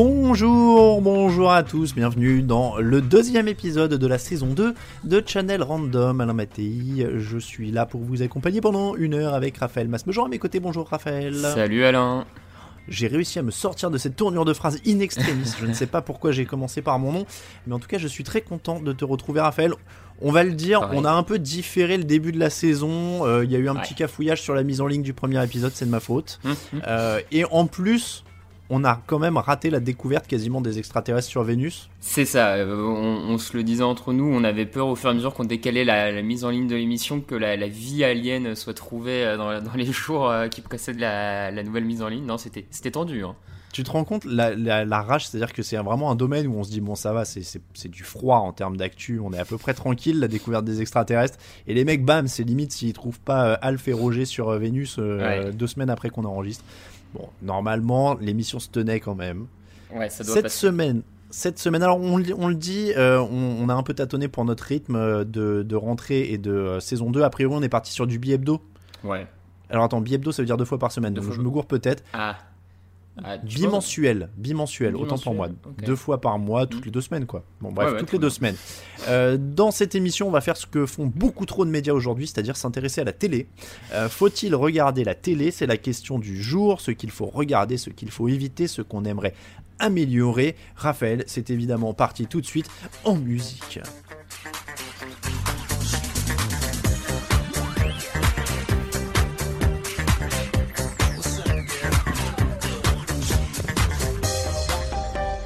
Bonjour, bonjour à tous, bienvenue dans le deuxième épisode de la saison 2 de Channel Random. Alain Mattei, je suis là pour vous accompagner pendant une heure avec Raphaël Masmejean à mes côtés. Bonjour Raphaël. Salut Alain. J'ai réussi à me sortir de cette tournure de phrase in extremis. je ne sais pas pourquoi j'ai commencé par mon nom, mais en tout cas, je suis très content de te retrouver, Raphaël. On va le dire, Pareil. on a un peu différé le début de la saison. Euh, Il y a eu un Ouais. petit cafouillage sur la mise en ligne du premier épisode, c'est de ma faute. Hum, hum. Euh, et en plus, on a quand même raté la découverte quasiment des extraterrestres sur Vénus. C'est ça, euh, on, on se le disait entre nous, on avait peur au fur et à mesure qu'on décalait la, la mise en ligne de l'émission que la, la vie alien soit trouvée euh, dans, dans les jours euh, qui précèdent la, la nouvelle mise en ligne. Non, c'était tendu. Hein. Tu te rends compte la, rage, c'est-à-dire que c'est vraiment un domaine où on se dit bon ça va, c'est- du froid en termes d'actu, on est à peu près tranquille, la découverte des extraterrestres. Et les mecs, bam, c'est limite s'ils trouvent pas Alf et Roger sur Vénus euh, Ouais. deux semaines après qu'on enregistre. Bon, normalement, l'émission se tenait quand même. Ouais, ça doit Cette passer. semaine, cette semaine, alors on, le- on le dit, euh, on, on a un peu tâtonné pour notre rythme euh, de, de rentrée et de euh, saison 2. A priori, on est parti sur du bi-hebdo. Ouais. Alors attends, bi-hebdo, ça veut dire deux fois par semaine, Deux donc fois je me gourre peut-être. Ah. Ah, Bimensuel, bimensuel, autant pour moi. Deux fois par mois, toutes Mm. les deux semaines, quoi. Bon, bref, Ouais, ouais, toutes les deux semaines. Euh, dans cette émission, on va faire ce que font beaucoup trop de médias aujourd'hui, c'est-à-dire s'intéresser à la télé. Euh, Faut-il regarder la télé? C'est la question du jour, ce qu'il faut regarder, ce qu'il faut éviter, ce qu'on aimerait améliorer. Raphaël, c'est évidemment parti tout de suite en musique.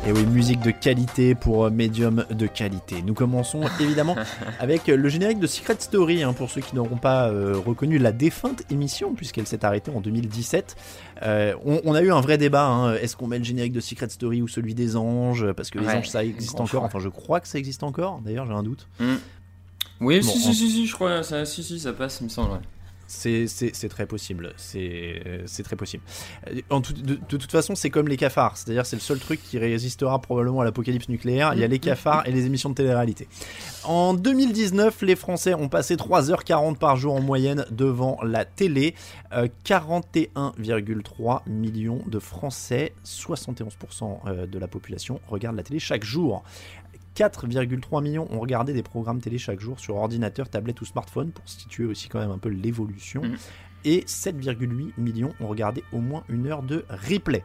Et oui, musique de qualité pour euh, médium de qualité. Nous commençons évidemment avec euh, le générique de Secret Story, hein, pour ceux qui n'auront pas euh, reconnu la défunte émission, puisqu'elle s'est arrêtée en 2017. Euh, on, on a eu un vrai débat, hein, est-ce qu'on met le générique de Secret Story ou celui des anges? Parce que les Ouais, anges, ça existe encore, choix. enfin je crois que ça existe encore, d'ailleurs j'ai un doute. Oui, Bon, si, si, si, si, je crois, ça, si, si, ça passe, il me semble. ouais. C'est très possible, c'est euh, très possible. Euh, En tout- de, de toute façon, c'est comme les cafards, c'est-à-dire c'est le seul truc qui résistera probablement à l'apocalypse nucléaire. Il y a les cafards et les émissions de télé-réalité. En 2019, les Français ont passé 3h40 par jour en moyenne devant la télé. Euh, 41,3 millions de Français, 71% euh, de la population regardent la télé chaque jour. 4,3 millions ont regardé des programmes télé chaque jour sur ordinateur, tablette ou smartphone, pour situer aussi quand même un peu l'évolution. Mhm. Et 7,8 millions ont regardé au moins une heure de replay.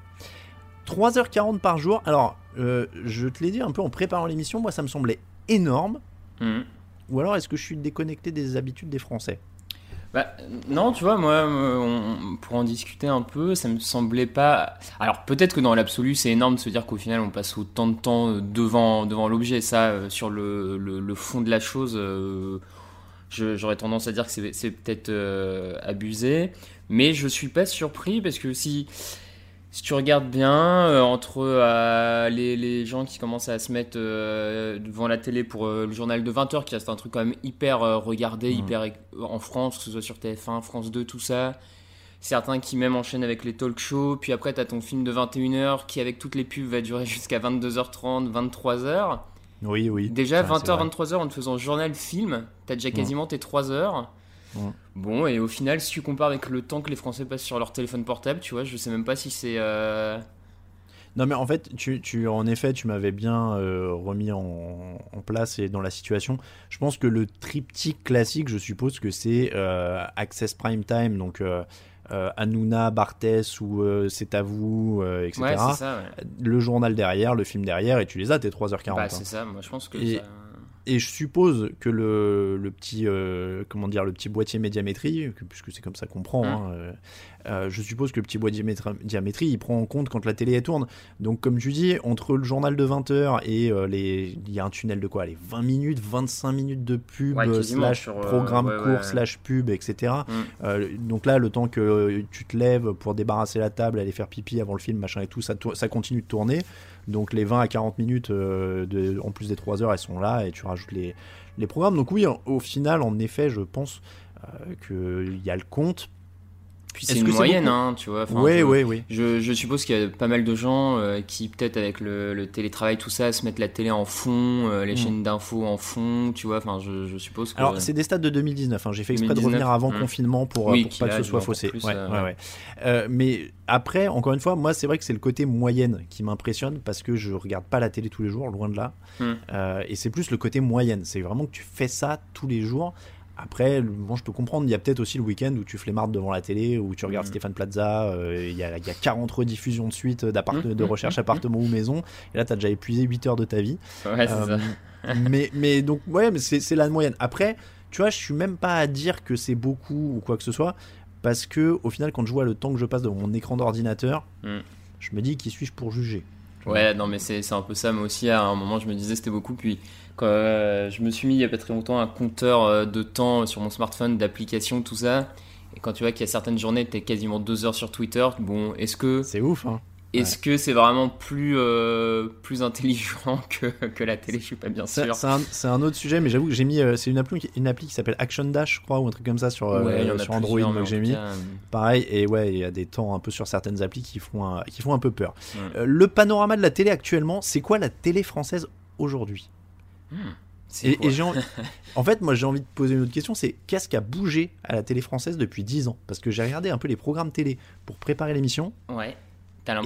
3h40 par jour. Alors, euh, je te l'ai dit un peu en préparant l'émission, moi ça me semblait énorme. Mhm. Ou alors est-ce que je suis déconnecté des habitudes des Français? Bah, non, tu vois, moi, euh, on- pour en discuter un peu, ça me semblait pas. Alors, peut-être que dans l'absolu, c'est énorme de se dire qu'au final, on passe autant de temps devant, devant l'objet. Ça, euh, sur le, fond de la chose, euh, j'aurais tendance à dire que c'est peut-être abusé. Mais je suis pas surpris parce que si. Si tu regardes bien, euh, entre euh, les, les gens qui commencent à se mettre euh, devant la télé pour le journal de 20h, qui reste un truc quand même hyper regardé, Mhm. hyper en France, que ce soit sur TF1, France 2, tout ça. Certains qui même enchaînent avec les talk shows, puis après t'as ton film de 21h qui avec toutes les pubs va durer jusqu'à 22h30, 23h. Oui, oui. Déjà Ça, c'est 20h, vrai. 23h en te faisant journal film, t'as déjà Mhm. quasiment tes 3 heures. Bon, et au final, si tu compares avec le temps que les Français passent sur leur téléphone portable, tu vois, je sais même pas si c'est... euh, Non, mais en fait, tu, tu, en effet, tu m'avais bien euh, remis en, en place et dans la situation. Je pense que le triptyque classique, je suppose que c'est euh, Access Prime Time, donc Hanouna, Barthès ou C'est à vous, etc. Ouais, c'est ça. Ouais. Le journal derrière, le film derrière, et tu les as tes 3h40. Bah, hein. c'est ça. Moi, je pense que Et- ça- Et je suppose que le, le petit euh, comment dire le petit boîtier médiamétrie, que- puisque c'est comme ça qu'on prend, Hum. hein, euh, euh, je suppose que le petit boîtier métra- diamétrie il prend en compte quand la télé elle tourne. Donc comme tu dis, entre le journal de 20h et les il y a un tunnel de quoi, les 20 minutes, 25 minutes de pub Ouais, slash sur, programme ouais, court ouais. slash pub etc. Mm. Euh, donc là le temps que tu te lèves pour débarrasser la table, aller faire pipi avant le film machin et tout, ça continue de tourner. Donc les 20 à 40 minutes euh, de, en plus des 3 heures elles sont là et tu rajoutes les les programmes. Donc oui, au final, en effet, je pense euh, qu'il y a le compte. Puis c'est une que c'est moyenne, hein, tu vois. Oui, oui, oui. Je, je suppose qu'il y a pas mal de gens euh, qui, peut-être avec le, le télétravail, tout ça, se mettent la télé en fond, euh, les Mm. chaînes d'infos en fond, tu vois. Enfin, je, je suppose que. Alors, c'est des stats de 2019. hein. J'ai fait exprès de 2019, revenir avant mm. confinement pour, Oui, pour qu'il pas que ce soit faussé. plus, Ouais, euh, ouais, ouais. Euh, mais après, encore une fois, moi, c'est vrai que c'est le côté moyenne qui m'impressionne parce que je regarde pas la télé tous les jours, loin de là. Mm. Euh, et c'est plus le côté moyenne. C'est vraiment que tu fais ça tous les jours. Après, bon, je peux comprendre, il y a peut-être aussi le week-end où tu flemmardes devant la télé, où tu regardes Mm. Stéphane Plaza, euh, il y, a, y a 40 rediffusions de suite d'appart- Mm, de recherche mm, appartement ou maison, et là, tu as déjà épuisé 8 heures de ta vie. Ouais, c'est Euh, ça. mais, mais donc, ouais, mais c'est la moyenne. Après, tu vois, je suis même pas à dire que c'est beaucoup ou quoi que ce soit, parce que au final, quand je vois le temps que je passe devant mon écran d'ordinateur, je me dis qui suis-je pour juger? Ouais, non, mais c'est c'est un peu ça. Moi aussi, à un moment, je me disais c'était beaucoup. Puis, quand euh, je me suis mis il y a pas très longtemps un compteur euh, de temps sur mon smartphone, d'applications, tout ça. Et quand tu vois qu'il y a certaines journées, t'es quasiment deux heures sur Twitter. Bon, est-ce que C'est ouf, hein est-ce que c'est vraiment plus euh, plus intelligent que, que la télé? Je suis pas bien sûr. c'est un, autre sujet, mais j'avoue que j'ai mis. euh, c'est une appli, une appli qui s'appelle Action Dash, je crois, ou un truc comme ça sur, Ouais, sur Android que j'ai mis. cas, Pareil, et ouais, il y a des temps un peu sur certaines applis qui font un, qui font un peu peur. Ouais. Le panorama de la télé actuellement, c'est quoi la télé française aujourd'hui? Et, quoi et j'ai envie- en fait, moi j'ai envie de poser une autre question, c'est qu'est-ce qui a bougé à la télé française depuis 10 ans? Parce que j'ai regardé un peu les programmes télé pour préparer l'émission, Ouais.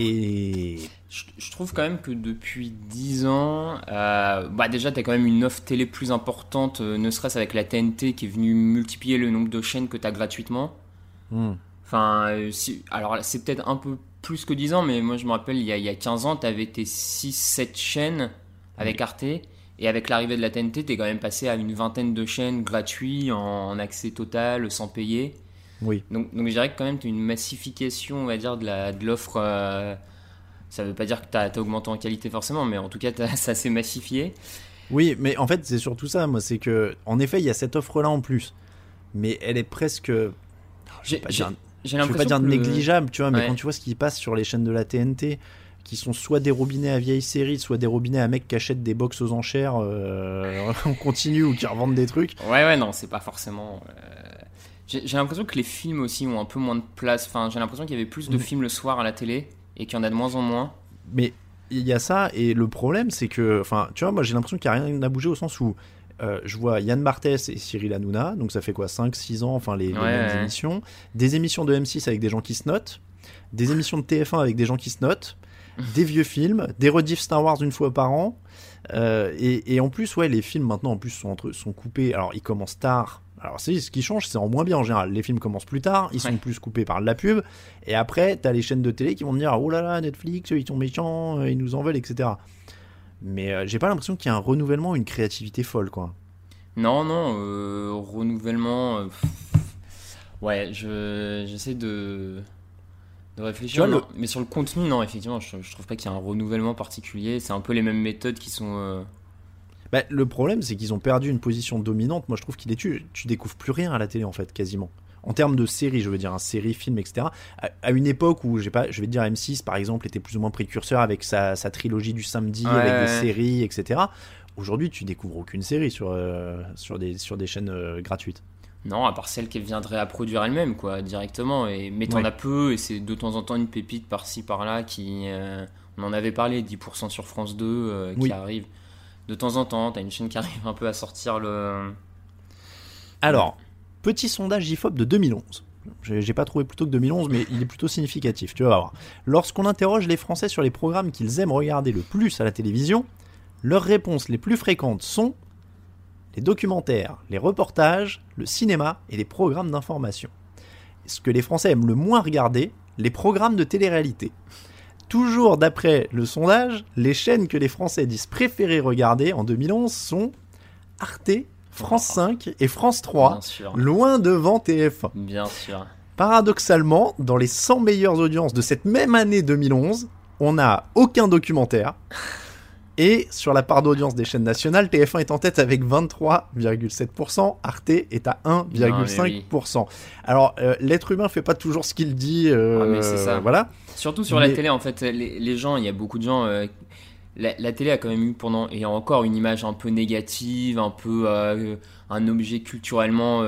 Et Je, je trouve quand même que depuis 10 ans, euh, bah déjà, tu as quand même une offre télé plus importante, euh, ne serait-ce avec la TNT qui est venue multiplier le nombre de chaînes que tu as gratuitement. Hmm. Enfin, euh, si- alors c'est peut-être un peu plus que 10 ans, mais moi je me rappelle, il y a, il y a 15 ans, tu avais tes 6-7 chaînes avec Arte. Et avec l'arrivée de la TNT, tu es quand même passé à une vingtaine de chaînes gratuites, en, en accès total, sans payer. oui. Donc, donc je dirais que quand même, tu as une massification, on va dire, de la- de l'offre. euh, ça veut pas dire que tu as, augmenté en qualité forcément, mais en tout cas, ça s'est massifié. Oui, mais en fait, c'est surtout ça, moi, c'est que, en effet, il y a cette offre-là en plus, mais elle est presque. Je J'ai j'ai je vais pas l'impression dire le- négligeable, tu vois, mais Ouais. quand tu vois ce qui passe sur les chaînes de la TNT, qui sont soit des robinets à vieilles séries, soit des robinets à mecs qui achètent des box aux enchères euh, en continu ou qui revendent des trucs. Ouais, ouais, non, c'est pas forcément. euh, J'ai l'impression que les films aussi ont un peu moins de place. Enfin, j'ai l'impression qu'il y avait plus de Mm. films le soir à la télé et qu'il y en a de moins en moins. Mais il y a ça, et le problème, c'est que, enfin, tu vois, moi j'ai l'impression qu'il n'y a rien n'a bougé au sens où euh, je vois Yann Barthès et Cyril Hanouna, donc ça fait quoi, 5-6 ans, enfin les, les Ouais, mêmes ouais. émissions, des émissions de M6 avec des gens qui se notent, des émissions de TF1 avec des gens qui se notent, des vieux films, des rediffs Star Wars une fois par an, euh, et, et en plus, ouais, les films maintenant en plus sont, entre, sont coupés, alors ils commencent tard. Alors c'est ce qui change, c'est en moins bien en général. Les films commencent plus tard, ils sont Ouais. plus coupés par de la pub, et après t'as les chaînes de télé qui vont te dire oh là là Netflix ils sont méchants, euh, ils nous en veulent, etc. Mais euh, j'ai pas l'impression qu'il y a un renouvellement, une créativité folle quoi. Non, non, euh, renouvellement. ouais, je j'essaie de de réfléchir. Tu vois, non, Mais sur le contenu, non, effectivement, je, je trouve pas qu'il y a un renouvellement particulier. C'est un peu les mêmes méthodes qui sont. euh, Bah, le problème, c'est qu'ils ont perdu une position dominante. Moi, je trouve qu'il est tu, tu découvres plus rien à la télé en fait, quasiment. En termes de séries, je veux dire, un série, film, etc. À, à une époque où, j'ai pas, je vais te dire, M6 par exemple était plus ou moins précurseur avec sa, sa trilogie du samedi, Ouais, avec des ouais. séries, etc. Aujourd'hui, tu découvres aucune série sur, euh, sur, des, sur des chaînes euh, gratuites. Non, à part celle qu'elle viendrait à produire elle-même, quoi, directement. Et, mais t'en Ouais. as peu, et c'est de temps en temps une pépite par-ci, par-là qui. euh, on en avait parlé, 10% sur France 2 euh, qui Oui. arrive. De temps en temps, t'as une chaîne qui arrive un peu à sortir le. Alors, petit sondage IFOP de 2011. J'ai j'ai pas trouvé plutôt que 2011, mais il est plutôt significatif. Tu vas voir. Lorsqu'on interroge les Français sur les programmes qu'ils aiment regarder le plus à la télévision, leurs réponses les plus fréquentes sont les documentaires, les reportages, le cinéma et les programmes d'information. ce que les Français aiment le moins regarder, les programmes de télé-réalité. Toujours d'après le sondage, les chaînes que les Français disent préférer regarder en 2011 sont Arte, France 5 et France 3, Bien sûr. loin devant TF1. Bien sûr. Paradoxalement, dans les 100 meilleures audiences de cette même année 2011, on n'a aucun documentaire. Et sur la part d'audience des chaînes nationales, TF1 est en tête avec 23,7%, Arte est à 1,5%. Alors, euh, l'être humain fait pas toujours ce qu'il dit. euh, Ah, mais c'est ça. Voilà. Surtout sur Mais- la télé, en fait, les, les gens, il y a beaucoup de gens. euh, la, la télé a quand même eu pendant et encore une image un peu négative, un peu un objet culturellement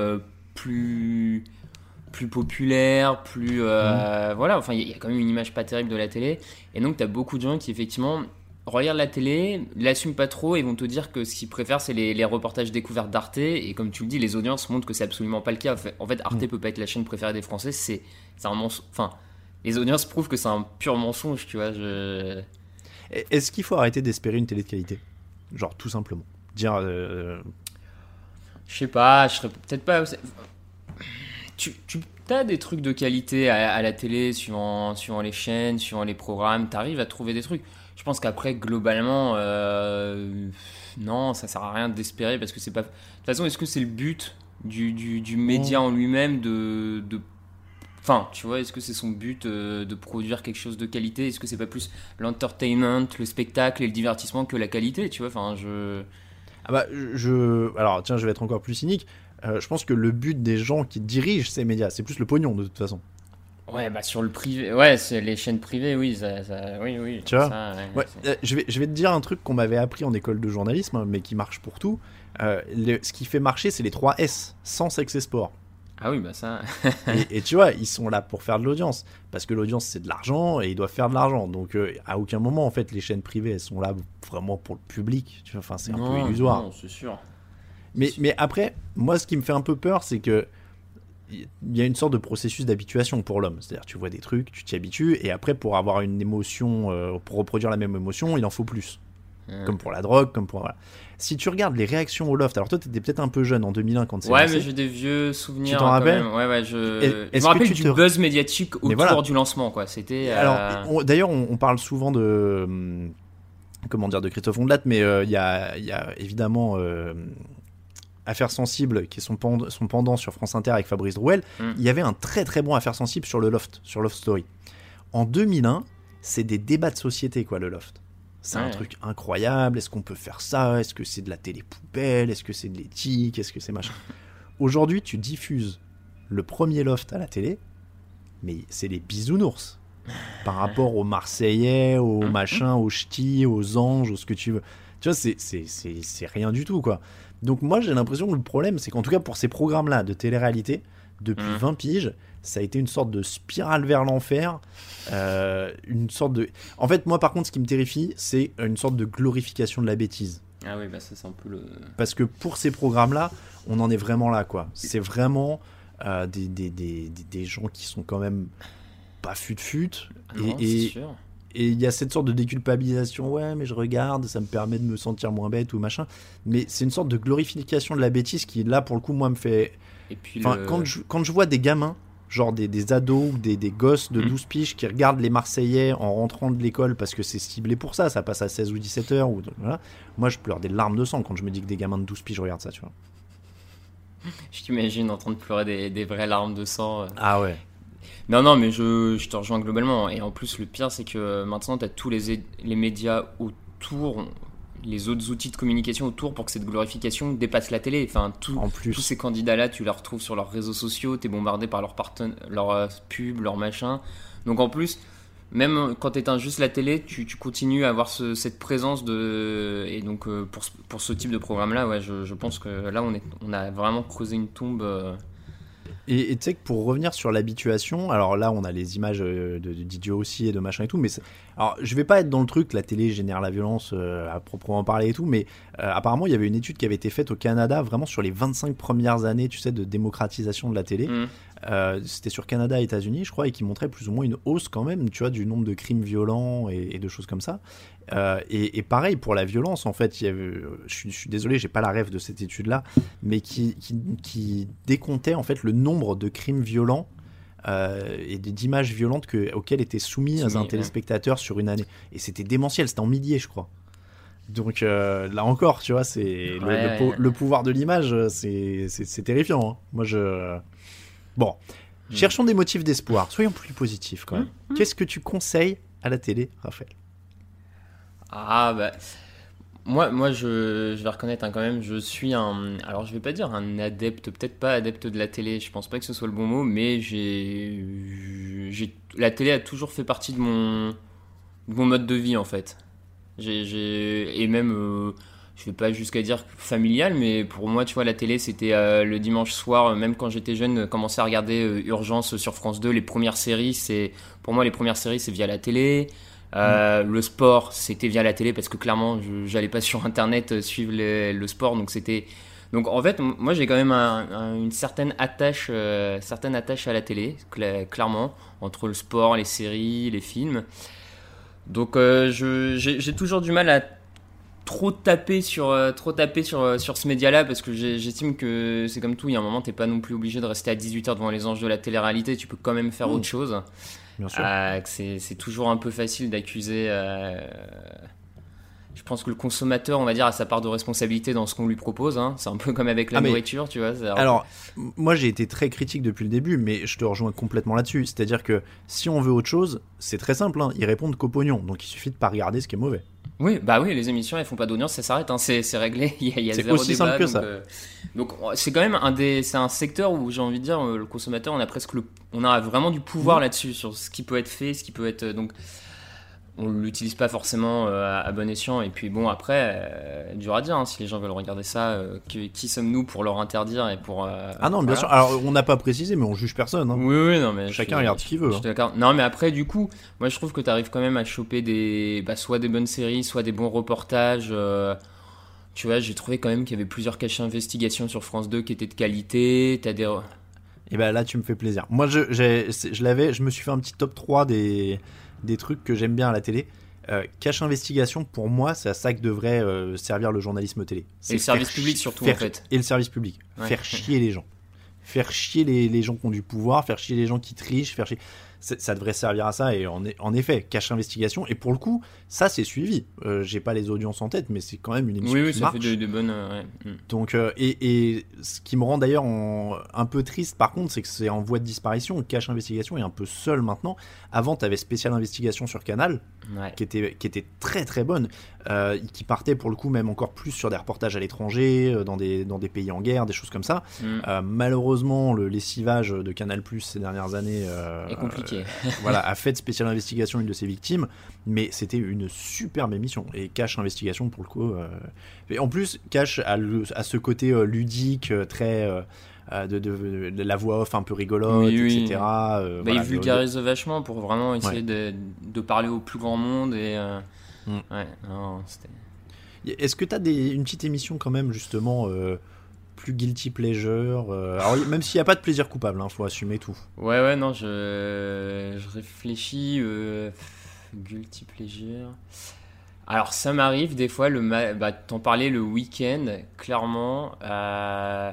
plus plus populaire, plus euh, voilà. Enfin, il y, y a quand même une image pas terrible de la télé. Et donc, tu as beaucoup de gens qui effectivement regardent la télé, l'assument pas trop et vont te dire que ce qu'ils préfèrent, c'est les, les reportages découvertes d'Arte. Et comme tu le dis, les audiences montrent que c'est absolument pas le cas. En fait, Arte Mm. peut pas être la chaîne préférée des Français. C'est un mensonge. Enfin, les audiences prouvent que c'est un pur mensonge, tu vois. Je... Est-ce qu'il faut arrêter d'espérer une télé de qualité? Genre, tout simplement. Dire. euh, Je sais pas, je serais peut-être pas. Tu, tu as des trucs de qualité à, à la télé, suivant, suivant les chaînes, suivant les programmes, t'arrives à trouver des trucs. Je pense qu'après, globalement, euh, non, ça sert à rien d'espérer parce que c'est pas. De toute façon, est-ce que c'est le but du, du, du média en lui-même de. de... Enfin, tu vois, est-ce que c'est son but euh, de produire quelque chose de qualité? Est-ce que c'est pas plus l'entertainment, le spectacle et le divertissement que la qualité, tu vois? Enfin, je. Ah bah, je. Alors, tiens, je vais être encore plus cynique. Euh, je pense que le but des gens qui dirigent ces médias, c'est plus le pognon de toute façon. Ouais, bah sur le privé, ouais, c'est les chaînes privées, oui, ça, ça- oui, oui. Tu vois ça, ouais, Ouais, c'est- euh, je, vais, je vais te dire un truc qu'on m'avait appris en école de journalisme, hein, mais qui marche pour tout. Euh, le- ce qui fait marcher, c'est les 3 S, sans sexe et sport. Ah oui, bah ça. et, et tu vois, ils sont là pour faire de l'audience. Parce que l'audience, c'est de l'argent et ils doivent faire de l'argent. Donc, euh, à aucun moment, en fait, les chaînes privées, elles sont là vraiment pour le public. Tu vois, enfin, c'est un Non, peu illusoire. Non, c'est sûr. Mais, mais après, moi, ce qui me fait un peu peur, c'est que il y a une sorte de processus d'habituation pour l'homme. C'est-à-dire, tu vois des trucs, tu t'y habitues, et après, pour avoir une émotion, euh, pour reproduire la même émotion, il en faut plus. Ouais. Comme pour la drogue, comme pour. Voilà. Si tu regardes les réactions au loft, alors toi, t'étais peut-être un peu jeune en 2001 quand c'est Ouais, mais j'ai des vieux souvenirs. t'en quand rappelles. Ouais, ouais, je. Je me que rappelle tu du te- buzz médiatique autour voilà. du lancement, quoi. C'était. euh, Alors, d'ailleurs, on, on parle souvent de. hum, Comment dire, de Christophe Ondelat, mais euh, il y, a, il y a évidemment. Affaires sensibles, qui est son, pend- son pendant sur France Inter avec Fabrice Drouel, Mm. il y avait un très très bon Affaires sensibles sur le Loft, sur Loft Story. En 2001, c'est des débats de société, quoi, le Loft. C'est un truc incroyable. Est-ce qu'on peut faire ça? Est-ce que c'est de la télé poubelle? Est-ce que c'est de l'éthique? Est-ce que c'est machin? Aujourd'hui, tu diffuses le premier Loft à la télé, mais c'est les bisounours par rapport aux Marseillais, aux Mhm. machins, aux ch'tis, aux anges, aux ce que tu veux. Tu vois, c'est rien du tout, quoi. Donc moi, j'ai l'impression que le problème, c'est qu'en tout cas pour ces programmes-là de télé-réalité, depuis Mhm. 20 piges, ça a été une sorte de spirale vers l'enfer. euh, une sorte de... En fait, moi, par contre, ce qui me terrifie, c'est une sorte de glorification de la bêtise. Ah oui, bah ça, c'est un peu le. Parce que pour ces programmes-là, on en est vraiment là, quoi. C'est vraiment euh, des, des, des, des- gens qui sont quand même pas fut-fut. Non, et- c'est et, sûr. Et il y a cette sorte de déculpabilisation, ouais, mais je regarde, ça me permet de me sentir moins bête ou machin. Mais c'est une sorte de glorification de la bêtise qui, là, pour le coup, moi, me fait. Et puis Enfin, le- quand, je, quand je vois des gamins, genre des, des ados ou des, des gosses de Mhm. 12 piges qui regardent les Marseillais en rentrant de l'école parce que c'est ciblé pour ça, ça passe à 16 ou 17 heures, ou, voilà. moi, je pleure des larmes de sang quand je me dis que des gamins de 12 piges regardent ça, tu vois. Je t'imagine en train de pleurer des, des vraies larmes de sang. euh. Ah ouais. Non, non, mais je, je te rejoins globalement. Et en plus, le pire, c'est que maintenant, tu as tous les, les médias autour, les autres outils de communication autour pour que cette glorification dépasse la télé. Enfin, tout, En plus. tous ces candidats-là, tu les retrouves sur leurs réseaux sociaux, tu es bombardé par leurs leurs euh, pubs, leurs machins. Donc en plus, même quand tu éteins juste la télé, tu, tu continues à avoir ce- cette présence de. Et donc euh, pour, ce- pour ce type de programme-là, ouais, je, je pense que là, on, est, on a vraiment creusé une tombe. euh, Et tu sais que pour revenir sur l'habituation, alors là on a les images euh, de, de aussi et de machin et tout, mais alors je vais pas être dans le truc, la télé génère la violence euh, à proprement parler et tout, mais euh, apparemment il y avait une étude qui avait été faite au Canada vraiment sur les 25 premières années, tu sais, de démocratisation de la télé. hmm. Euh, C'était sur Canada et États-Unis, je crois, et qui montrait plus ou moins une hausse quand même, tu vois, du nombre de crimes violents et, et de choses comme ça. Euh, et, et pareil pour la violence, en fait, il y avait, je, suis, je suis désolé, j'ai pas la rêve de cette étude-là, mais qui, qui, qui décomptait en fait le nombre de crimes violents euh, et d'images violentes que, auxquelles était soumis Soumis, un ouais. téléspectateur sur une année. Et c'était démentiel, c'était en milliers, je crois. Donc euh, là encore, tu vois, c'est le, Ouais, le po- ouais. le pouvoir de l'image, c'est terrifiant. hein. Moi, je. Bon, Hmm. cherchons des motifs d'espoir. Soyons plus positifs quand même. Qu'est-ce que tu conseilles à la télé, Raphaël? Ah bah moi, moi je, je vais reconnaître hein, quand même, je suis un, alors je vais pas dire un adepte, peut-être pas adepte de la télé, je pense pas que ce soit le bon mot, mais j'ai, j'ai, la télé a toujours fait partie de mon, de mon mode de vie en fait. J'ai, j'ai, et même, euh, je vais pas jusqu'à dire familial, mais pour moi, tu vois, la télé c'était euh, le dimanche soir, euh, même quand j'étais jeune, euh, commencer à regarder euh, Urgence sur France 2, les premières séries, c'est, pour moi les premières séries c'est via la télé. Euh, Le sport, c'était via la télé parce que clairement, je j'allais pas sur internet suivre le, le sport, donc c'était. Donc en fait, moi j'ai quand même un- un- une certaine attache, certaine attache à la télé, cla- clairement, entre le sport, les séries, les films. Donc j'ai toujours du mal à trop taper sur, euh, trop taper sur, euh, sur ce média-là parce que j'estime que c'est comme tout, il y a un moment, t'es pas non plus obligé de rester à 18h devant les anges de la télé-réalité, tu peux quand même faire Mmh. autre chose. Bien sûr. Euh, c'est toujours un peu facile d'accuser. euh, je pense que le consommateur, on va dire, a sa part de responsabilité dans ce qu'on lui propose. hein. C'est un peu comme avec la Ah, mais- nourriture, tu vois. Alors, moi j'ai été très critique depuis le début, mais je te rejoins complètement là-dessus. C'est-à-dire que si on veut autre chose, c'est très simple, hein, ils répondent qu'au pognon. Donc il suffit de pas regarder ce qui est mauvais. Oui, bah oui, les émissions, elles font pas d'audience, ça s'arrête, hein. c'est c'est réglé. Il y a, il y a C'est zéro aussi débat, simple que donc, ça. euh, donc c'est quand même un des, c'est un secteur où j'ai envie de dire, euh, le consommateur, on a presque le, on a vraiment du pouvoir Mmh. là-dessus sur ce qui peut être fait, ce qui peut être donc. On l'utilise pas forcément euh, à, bon escient et puis bon après euh, dur à dire hein, si les gens veulent regarder ça euh, qui, qui sommes-nous pour leur interdire et pour euh, Ah non, bien voilà. sûr. Alors on n'a pas précisé, mais on juge personne. hein. Oui, oui, non, mais Chacun regarde ce qu'il veut, hein. Non, mais après, du coup, moi je trouve que tu arrives quand même à choper des, bah, soit des bonnes séries, soit des bons reportages. tu vois, j'ai trouvé quand même qu'il y avait plusieurs caches d'investigation sur France 2 qui étaient de qualité. T'as des. Et ben là, tu me fais plaisir. Moi, je, je l'avais, je me suis fait un petit top 3 des, des trucs que j'aime bien à la télé. Euh, cache investigation, pour moi, c'est à ça que devrait euh, servir le journalisme télé. C'est le service public surtout, faire- en fait. Et le service public. Ouais. Faire chier les gens. Faire chier les, les gens qui ont du pouvoir, faire chier les gens qui trichent, faire chier. Ça devrait servir à ça. Et en, en effet, cache investigation. Et pour le coup, ça, c'est suivi. Euh, j'ai pas les audiences en tête, mais c'est quand même une émission Oui, oui, qui ça marche. fait de, de bonnes. ouais. Donc, euh, et, et ce qui me rend d'ailleurs un peu triste, par contre, c'est que c'est en voie de disparition. Cache Investigation est un peu seul maintenant. Avant, tu avais Spécial Investigation sur Canal, Ouais. qui était, qui était très très bonne, euh, qui partait pour le coup même encore plus sur des reportages à l'étranger, euh, dans des, dans des pays en guerre, des choses comme ça. Mm. Malheureusement, le lessivage de Canal Plus ces dernières années est compliqué. voilà, a fait de Spécial Investigation une de ses victimes, mais c'était une superbe émission. Et Cache Investigation, pour le coup. euh, et en plus, Cache a, le- a ce côté euh, ludique, euh, très. de, de- de la voix off un peu rigolote, Oui, oui. etc. euh, Bah, voilà, il vulgarise vachement pour vraiment essayer de, de parler au plus grand monde et. euh, Mm. Ouais, Est-ce que tu as une petite émission quand même, justement, euh, plus guilty pleasure alors, Même s'il n'y a pas de plaisir coupable, il faut assumer tout. Ouais, ouais, non, je, je réfléchis. Guilty pleasure. Alors, ça m'arrive des fois, le bah, t'en parlais le week-end, clairement. euh,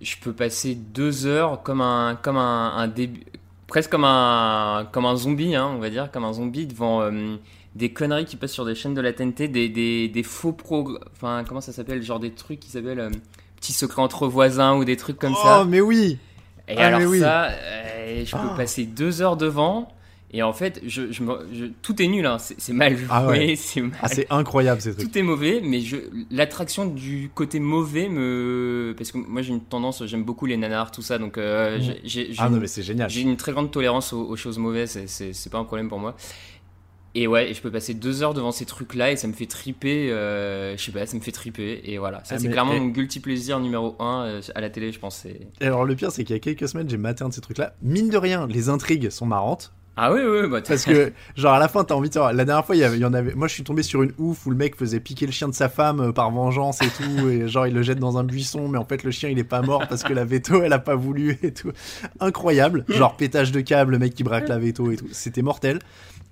je peux passer deux heures comme un, comme un, un début. Presque comme un, comme un zombie, hein, on va dire, comme un zombie devant euh, des conneries qui passent sur des chaînes de la TNT, des, des, des faux pro. Enfin, comment ça s'appelle Genre des trucs qui s'appellent euh, Petits secrets entre voisins ou des trucs comme oh, ça. mais oui Et Ah, alors oui. ça, euh, je peux Ah. passer deux heures devant. Et en fait, je, je me- je- tout est nul, hein. c'est mal joué, Ah ouais. c'est mal- Ah, c'est incroyable ces trucs. tout est mauvais, mais l'attraction du côté mauvais me parce que moi j'ai une tendance, j'aime beaucoup les nanars, tout ça, donc euh, Mhm. j'ai- Ah non, mais c'est génial. j'ai une très grande tolérance aux, aux choses mauvaises, c'est- pas un problème pour moi. Et ouais, et je peux passer deux heures devant ces trucs-là et ça me fait triper, euh, je sais pas, ça me fait triper. Et voilà, ça Ah, c'est clairement et- mon guilty plaisir numéro un euh, à la télé, je pense. Et alors le pire c'est qu'il y a quelques semaines j'ai maté un de ces trucs là. Mine de rien, les intrigues sont marrantes. Ah oui, oui, bah, Parce que genre à la fin t'as envie de savoir. La dernière fois il y, en avait. Moi je suis tombé sur une ouf où le mec faisait piquer le chien de sa femme euh, par vengeance et tout. Et genre il le jette dans un buisson mais en fait le chien il est pas mort parce que la veto elle a pas voulu et tout. Incroyable. Genre pétage de câble, le mec qui braque la veto et tout. C'était mortel.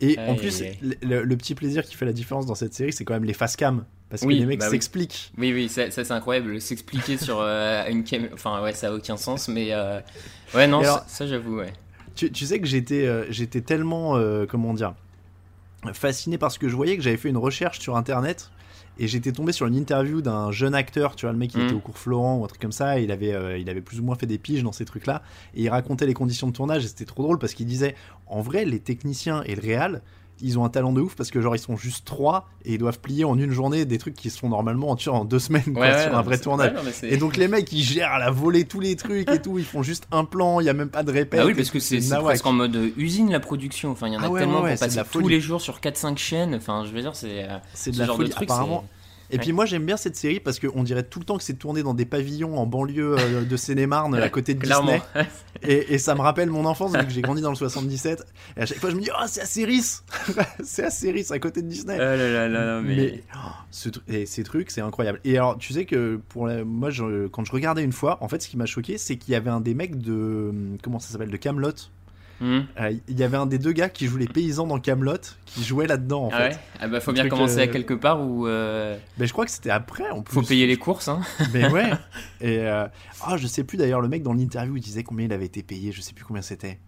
Et en plus aïe, le, le- le petit plaisir qui fait la différence dans cette série c'est quand même les face cam. Parce que les mecs bah s'expliquent. Oui, oui, ça, ça, c'est incroyable. S'expliquer sur euh, une cam... Enfin, ouais, ça a aucun sens, mais. euh, Ouais, non, ça, ça, j'avoue, ouais. Tu, tu sais que j'étais euh, j'étais tellement, euh, comment dire, fasciné par ce que je voyais que j'avais fait une recherche sur internet et j'étais tombé sur une interview d'un jeune acteur, tu vois, le mec qui était au cours Florent ou un truc comme ça, et il avait, euh, il avait plus ou moins fait des piges dans ces trucs-là, et il racontait les conditions de tournage, et c'était trop drôle parce qu'il disait, en vrai, les techniciens et le réal, ils ont un talent de ouf parce que genre ils sont juste trois et ils doivent plier en une journée des trucs qui se font normalement en, tu en deux semaines quoi, Ouais, ouais, sur non, un vrai tournage. ouais, non, Et donc les mecs ils gèrent à la volée tous les trucs et tout, ils font juste un plan, il y a même pas de répète. Ah oui, parce que c'est presque en mode euh, usine la production. Enfin, il y en a Ah ouais, tellement passer la tous les jours sur 4-5 chaînes. Enfin, je veux dire, c'est. euh, C'est de ce la genre folie de truc, apparemment. Et puis moi j'aime bien cette série parce qu'on dirait tout le temps que c'est tourné dans des pavillons en banlieue euh, de Seine-et-Marne à côté de. Disney. Et, et ça me rappelle mon enfance vu que j'ai grandi dans le 77. Et à chaque fois je me dis oh c'est à Céris, c'est à Céris à côté de Disney. Ah là là là mais. Mais oh, ce et ces trucs, c'est incroyable. Et alors, tu sais que pour la- moi, je- quand je regardais une fois, en fait, ce qui m'a choqué, c'est qu'il y avait un des mecs de comment ça s'appelle de Camelot. Hmm. il y avait un des deux gars qui jouent les paysans dans Camelot, qui jouait là-dedans. En Ah fait. ouais Ah bah faut bien truc, commencer euh, à quelque part où euh, Mais je crois que c'était après. En plus. faut payer les courses. Hein. Mais ouais. Et euh, ah, je sais plus d'ailleurs, le mec dans l'interview, il disait combien il avait été payé. Je sais plus combien c'était.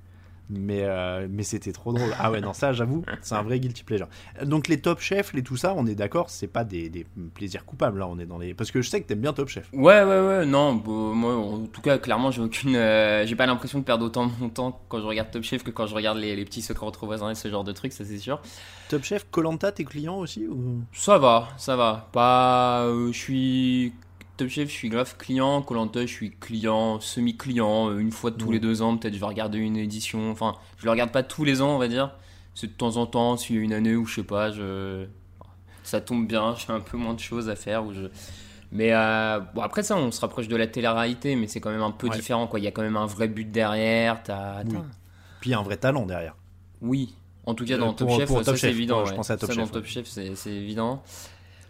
Mais, euh, mais c'était trop drôle. Ah ouais, non, ça, j'avoue, c'est un vrai guilty pleasure. Donc, les top chefs, les tout ça, on est d'accord, c'est pas des, des plaisirs coupables, là, on est dans les. Parce que je sais que t'aimes bien Top Chef. Ouais ouais ouais non moi en tout cas clairement j'ai aucune euh, j'ai pas l'impression de perdre autant mon temps quand je regarde Top Chef que quand je regarde les, les petits secrets entre voisins et ce genre de trucs ça c'est sûr. Top Chef, Colanta, tes clients aussi ou... Ça va ça va pas euh, je suis Top Chef je suis grave client. Colanta je suis client semi client une fois tous les deux ans peut-être je vais regarder une édition. Enfin je le regarde pas tous les ans on va dire. C'est de temps en temps s'il y a une année où je sais pas je ça tombe bien j'ai un peu moins de choses à faire ou je mais euh, bon après ça on se rapproche de la télé-réalité mais c'est quand même un peu Ouais. différent quoi. Il y a quand même un vrai but derrière t'as Oui. Puis il y a un vrai talent derrière. oui. En tout cas Euh, dans Top Chef ça c'est Chef, évident je pensais à Top Ça, dans Chef, Top. Chef c'est évident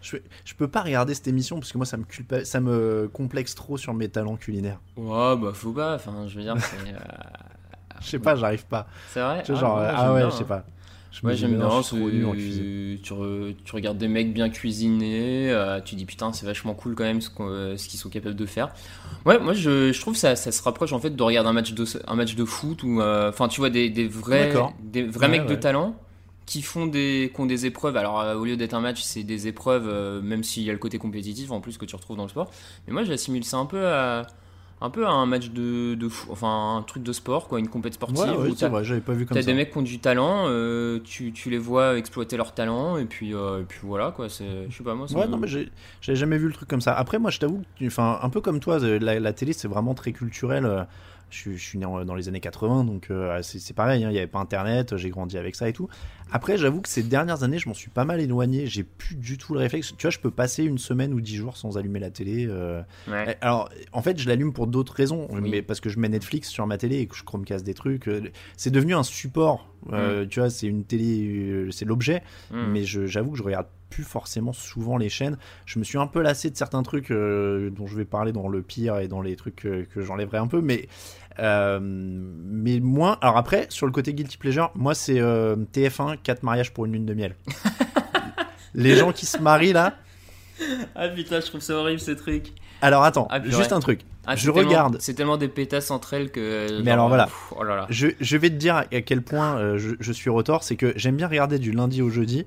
Je, je peux pas regarder cette émission parce que moi, ça me, culpa... ça me complexe trop sur mes talents culinaires. ouais bah faut pas enfin je veux dire c'est euh, Je sais pas, j'arrive pas. c'est vrai? Ah, genre, ah ouais, bien, je sais hein. pas. Je Ouais, j'aime bien. je suis trop c'est- nul en cuisine. Tu, re- tu regardes des mecs bien cuisinés, euh, tu dis putain, c'est vachement cool quand même ce euh, qu'ils sont capables de faire. Ouais, moi je, je trouve ça, ça se rapproche en fait de regarder un match de, un match de foot ou enfin tu vois des, des vrais, D'accord. des vrais Ouais, mecs de talent qui font des, qui ont des épreuves. Alors euh, au lieu d'être un match, c'est des épreuves, euh, même s'il y a le côté compétitif en plus que tu retrouves dans le sport. Mais moi j'assimile ça un peu à un peu à un match de, enfin un truc de sport quoi, une compète sportive Ouais, ouais, c'est t'as- vrai, j'avais pas vu comme T'as ça. des mecs qui ont du talent, euh, tu, tu les vois exploiter leur talent, et puis, et puis voilà, quoi. C'est, je sais pas, moi, ça Ouais, me- non, mais j'ai jamais vu le truc comme ça. Après, moi, je t'avoue, enfin, un peu comme toi, la, la télé, c'est vraiment très culturel. Je, suis- je suis né en- dans les années 80, donc euh, c'est pareil, hein, il n'y avait pas Internet, j'ai grandi avec ça et tout. Après, j'avoue que ces dernières années, je m'en suis pas mal éloigné, j'ai plus du tout le réflexe. Tu vois, je peux passer une semaine ou dix jours sans allumer la télé. euh, Ouais. Eh, Alors, en fait, je l'allume pour d'autres raisons, Oui. mais parce que je mets Netflix sur ma télé et que je chromecast des trucs. euh, C'est devenu un support. euh, Tu vois, c'est une télé, c'est l'objet, Mm. mais j'avoue que je regarde plus forcément souvent les chaînes. Je me suis un peu lassé de certains trucs euh, dont je vais parler dans le pire et dans les trucs euh, que j'enlèverai un peu, mais euh, mais moins. Alors après, sur le côté guilty pleasure, moi c'est euh, TF1 4 mariages pour une lune de miel. les gens qui se marient là. Ah putain, je trouve ça horrible ces trucs. Alors attends, Ah, juste un truc. Ah, Je regarde. C'est tellement des pétasses entre elles que. Mais alors, voilà. pff, oh là là. Je, je vais te dire à quel point euh, je, je suis retort, c'est que j'aime bien regarder du lundi au jeudi,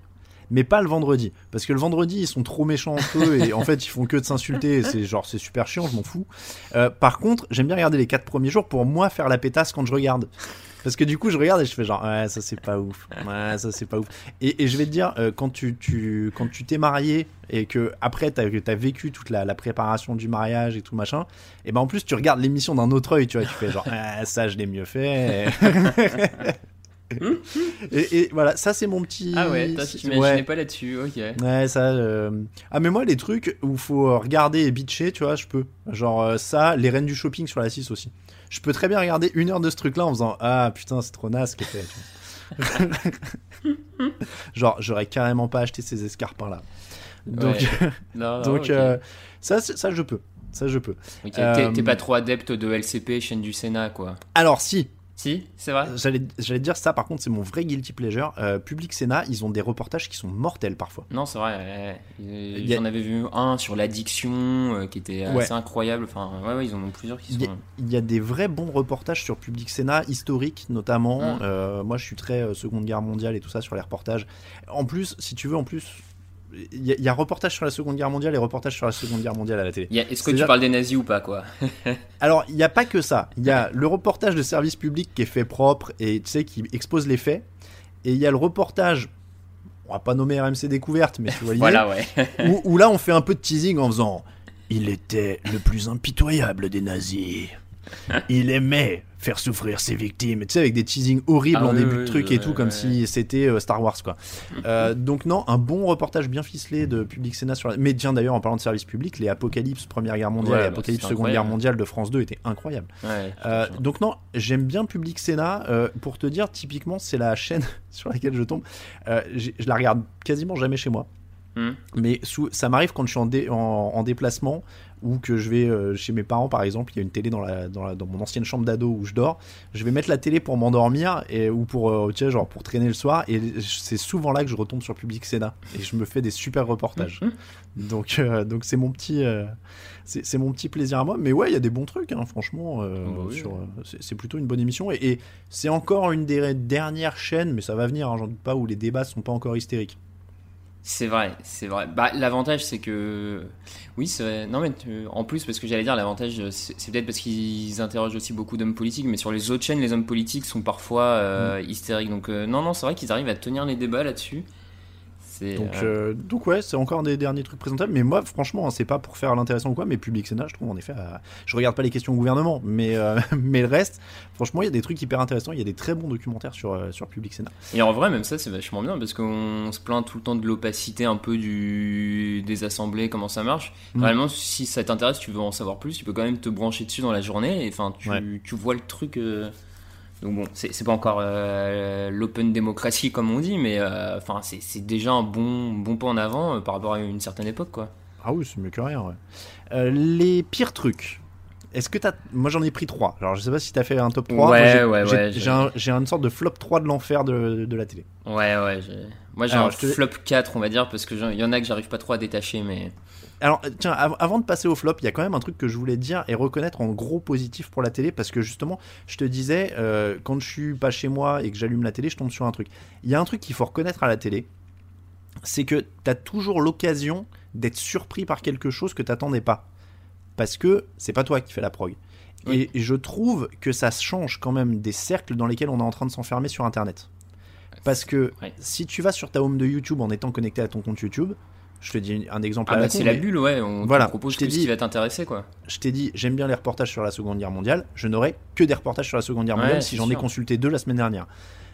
mais pas le vendredi. Parce que le vendredi, ils sont trop méchants entre eux et en fait, ils font que de s'insulter c'est genre, c'est super chiant, je m'en fous. Euh, par contre, j'aime bien regarder les quatre premiers jours pour moi faire la pétasse quand je regarde. Parce que du coup, je regarde et je fais genre, ouais, ça c'est pas ouf. Ouais, ça c'est pas ouf. Et, je vais te dire, euh, quand tu quand tu t'es marié et que après t'as as vécu toute la, la préparation du mariage et tout machin, et ben en plus tu regardes l'émission d'un autre œil, tu vois, tu fais genre, ah, ça je l'ai mieux fait. et, et voilà, ça c'est mon petit. Ah ouais, tu t'imaginais ouais. pas là-dessus, ok. Ouais, ça. euh, Ah, mais moi, les trucs où faut euh, regarder et bitcher, tu vois, je peux. Genre, euh, ça, les reines du shopping sur la 6 aussi. Je peux très bien regarder une heure de ce truc-là en faisant Ah putain, c'est trop naze ce vois. Genre, j'aurais carrément pas acheté ces escarpins-là. Donc, Non, non, donc euh, ça, ça, je peux. Ça, je peux. Ok, T'es euh, t'es pas trop adepte de LCP, chaîne du Sénat, quoi. Alors, si. Si, c'est vrai. J'allais j'allais dire ça, par contre, c'est mon vrai guilty pleasure. Euh, Public Sénat, ils ont des reportages qui sont mortels parfois. Non, c'est vrai. Il y a- J'en avais vu un sur l'addiction euh, qui était Ouais. assez incroyable. Enfin, ouais, ouais, ils en ont plusieurs qui sont. il y a des vrais bons reportages sur Public Sénat, historiques notamment. Mm. Euh, moi, je suis très euh, Seconde Guerre mondiale et tout ça sur les reportages. En plus, si tu veux, en plus, il y, a- il y a reportage sur la Seconde Guerre mondiale et reportage sur la Seconde Guerre mondiale à la télé. Est-ce que tu déjà- parles des nazis ou pas, quoi? Alors, il n'y a pas que ça. Il y a le reportage de service public qui est fait propre et tu sais, qui expose les faits. Et il y a le reportage, on va pas nommer RMC Découverte, mais tu vois l'idée, Voilà, ouais. où, où là on fait un peu de teasing en faisant Il était le plus impitoyable des nazis. Il aimait faire souffrir ses victimes. Tu sais, avec des teasings horribles Ah en oui, début de truc et tout, comme si c'était euh, Star Wars, quoi. Euh, donc, non, un bon reportage bien ficelé de Public Sénat sur la... Mais tiens, d'ailleurs, en parlant de service public, les Apocalypse Première Guerre mondiale Ouais, et bah, Apocalypse Seconde Guerre incroyable. mondiale de France 2 étaient incroyables. Ouais, Euh, donc non, j'aime bien Public Sénat. pour te dire, typiquement, c'est la chaîne sur laquelle je tombe. Je la regarde quasiment jamais chez moi. Hmm. Mais sous- ça m'arrive quand je suis en, dé- en- en déplacement ou que je vais euh, chez mes parents, par exemple. Il y a une télé dans, la, dans, la- dans mon ancienne chambre d'ado où je dors. Je vais mettre la télé pour m'endormir et ou pour euh, tu sais, genre pour traîner le soir. Et c'est souvent là que je retombe sur Public Sénat et je me fais des super reportages. Donc euh, donc c'est mon petit c'est mon petit plaisir à moi. Mais ouais, il y a des bons trucs, hein, franchement. euh, Bah oui. c'est c'est plutôt une bonne émission et, et c'est encore une des dernières chaînes, mais ça va venir, hein, j'en doute pas, où les débats sont pas encore hystériques. C'est vrai, c'est vrai. Bah, l'avantage, c'est que. Oui, c'est vrai. Non, mais tu- en plus, parce que j'allais dire, l'avantage, c'est c'est peut-être parce qu'ils interrogent aussi beaucoup d'hommes politiques, mais sur les autres chaînes, les hommes politiques sont parfois euh, Mm. hystériques. Donc, euh, non, non, c'est vrai qu'ils arrivent à tenir les débats là-dessus. C'est. Donc, euh, euh, donc ouais, c'est encore des derniers trucs présentables. Mais moi, franchement, hein, c'est pas pour faire l'intéressant ou quoi, mais Public Sénat, je trouve en effet. euh, je regarde pas les questions au gouvernement, mais, euh, mais le reste, franchement, il y a des trucs hyper intéressants. Il y a des très bons documentaires sur, euh, sur Public Sénat. Et en vrai, même ça, c'est vachement bien parce qu'on se plaint tout le temps de l'opacité un peu du... des assemblées, comment ça marche. Mm. Réellement, si ça t'intéresse, tu veux en savoir plus, tu peux quand même te brancher dessus dans la journée et enfin, tu, Ouais. tu vois le truc. Euh, Donc bon, c'est pas encore euh, l'open démocratie comme on dit, mais euh, enfin, c'est c'est déjà un bon, bon pas en avant euh, par rapport à une certaine époque, quoi. Ah oui, c'est mieux que rien, ouais. Euh, les pires trucs. Est-ce que t'as. Moi j'en ai pris 3. Alors je sais pas si t'as fait un top 3. Ouais, Moi, ouais, ouais, J'ai un- une sorte de flop 3 de l'enfer de, de la télé. Ouais, ouais. Moi, j'ai un te- flop 4, on va dire, parce que j'en- il y en a que j'arrive pas trop à détacher, mais. Alors, tiens, av- avant de passer au flop, il y a quand même un truc que je voulais dire et reconnaître en gros positif pour la télé parce que justement, je te disais, euh, quand je suis pas chez moi et que j'allume la télé, je tombe sur un truc. Il y a un truc qu'il faut reconnaître à la télé, c'est que tu as toujours l'occasion d'être surpris par quelque chose que t'attendais pas. Parce que c'est pas toi qui fais la prog. Oui. Et je trouve que ça change quand même des cercles dans lesquels on est en train de s'enfermer sur Internet. Parce que Ouais. si tu vas sur ta home de YouTube en étant connecté à ton compte YouTube, je te dis un exemple Ah à la bah c'est la bulle, ouais. On Voilà, te propose je t'ai tout ce dit- qui va t'intéresser, quoi. je t'ai dit, j'aime bien les reportages sur la Seconde Guerre mondiale. Je n'aurai que des reportages sur la Seconde Guerre mondiale c'est si j'en ai consulté deux la semaine dernière.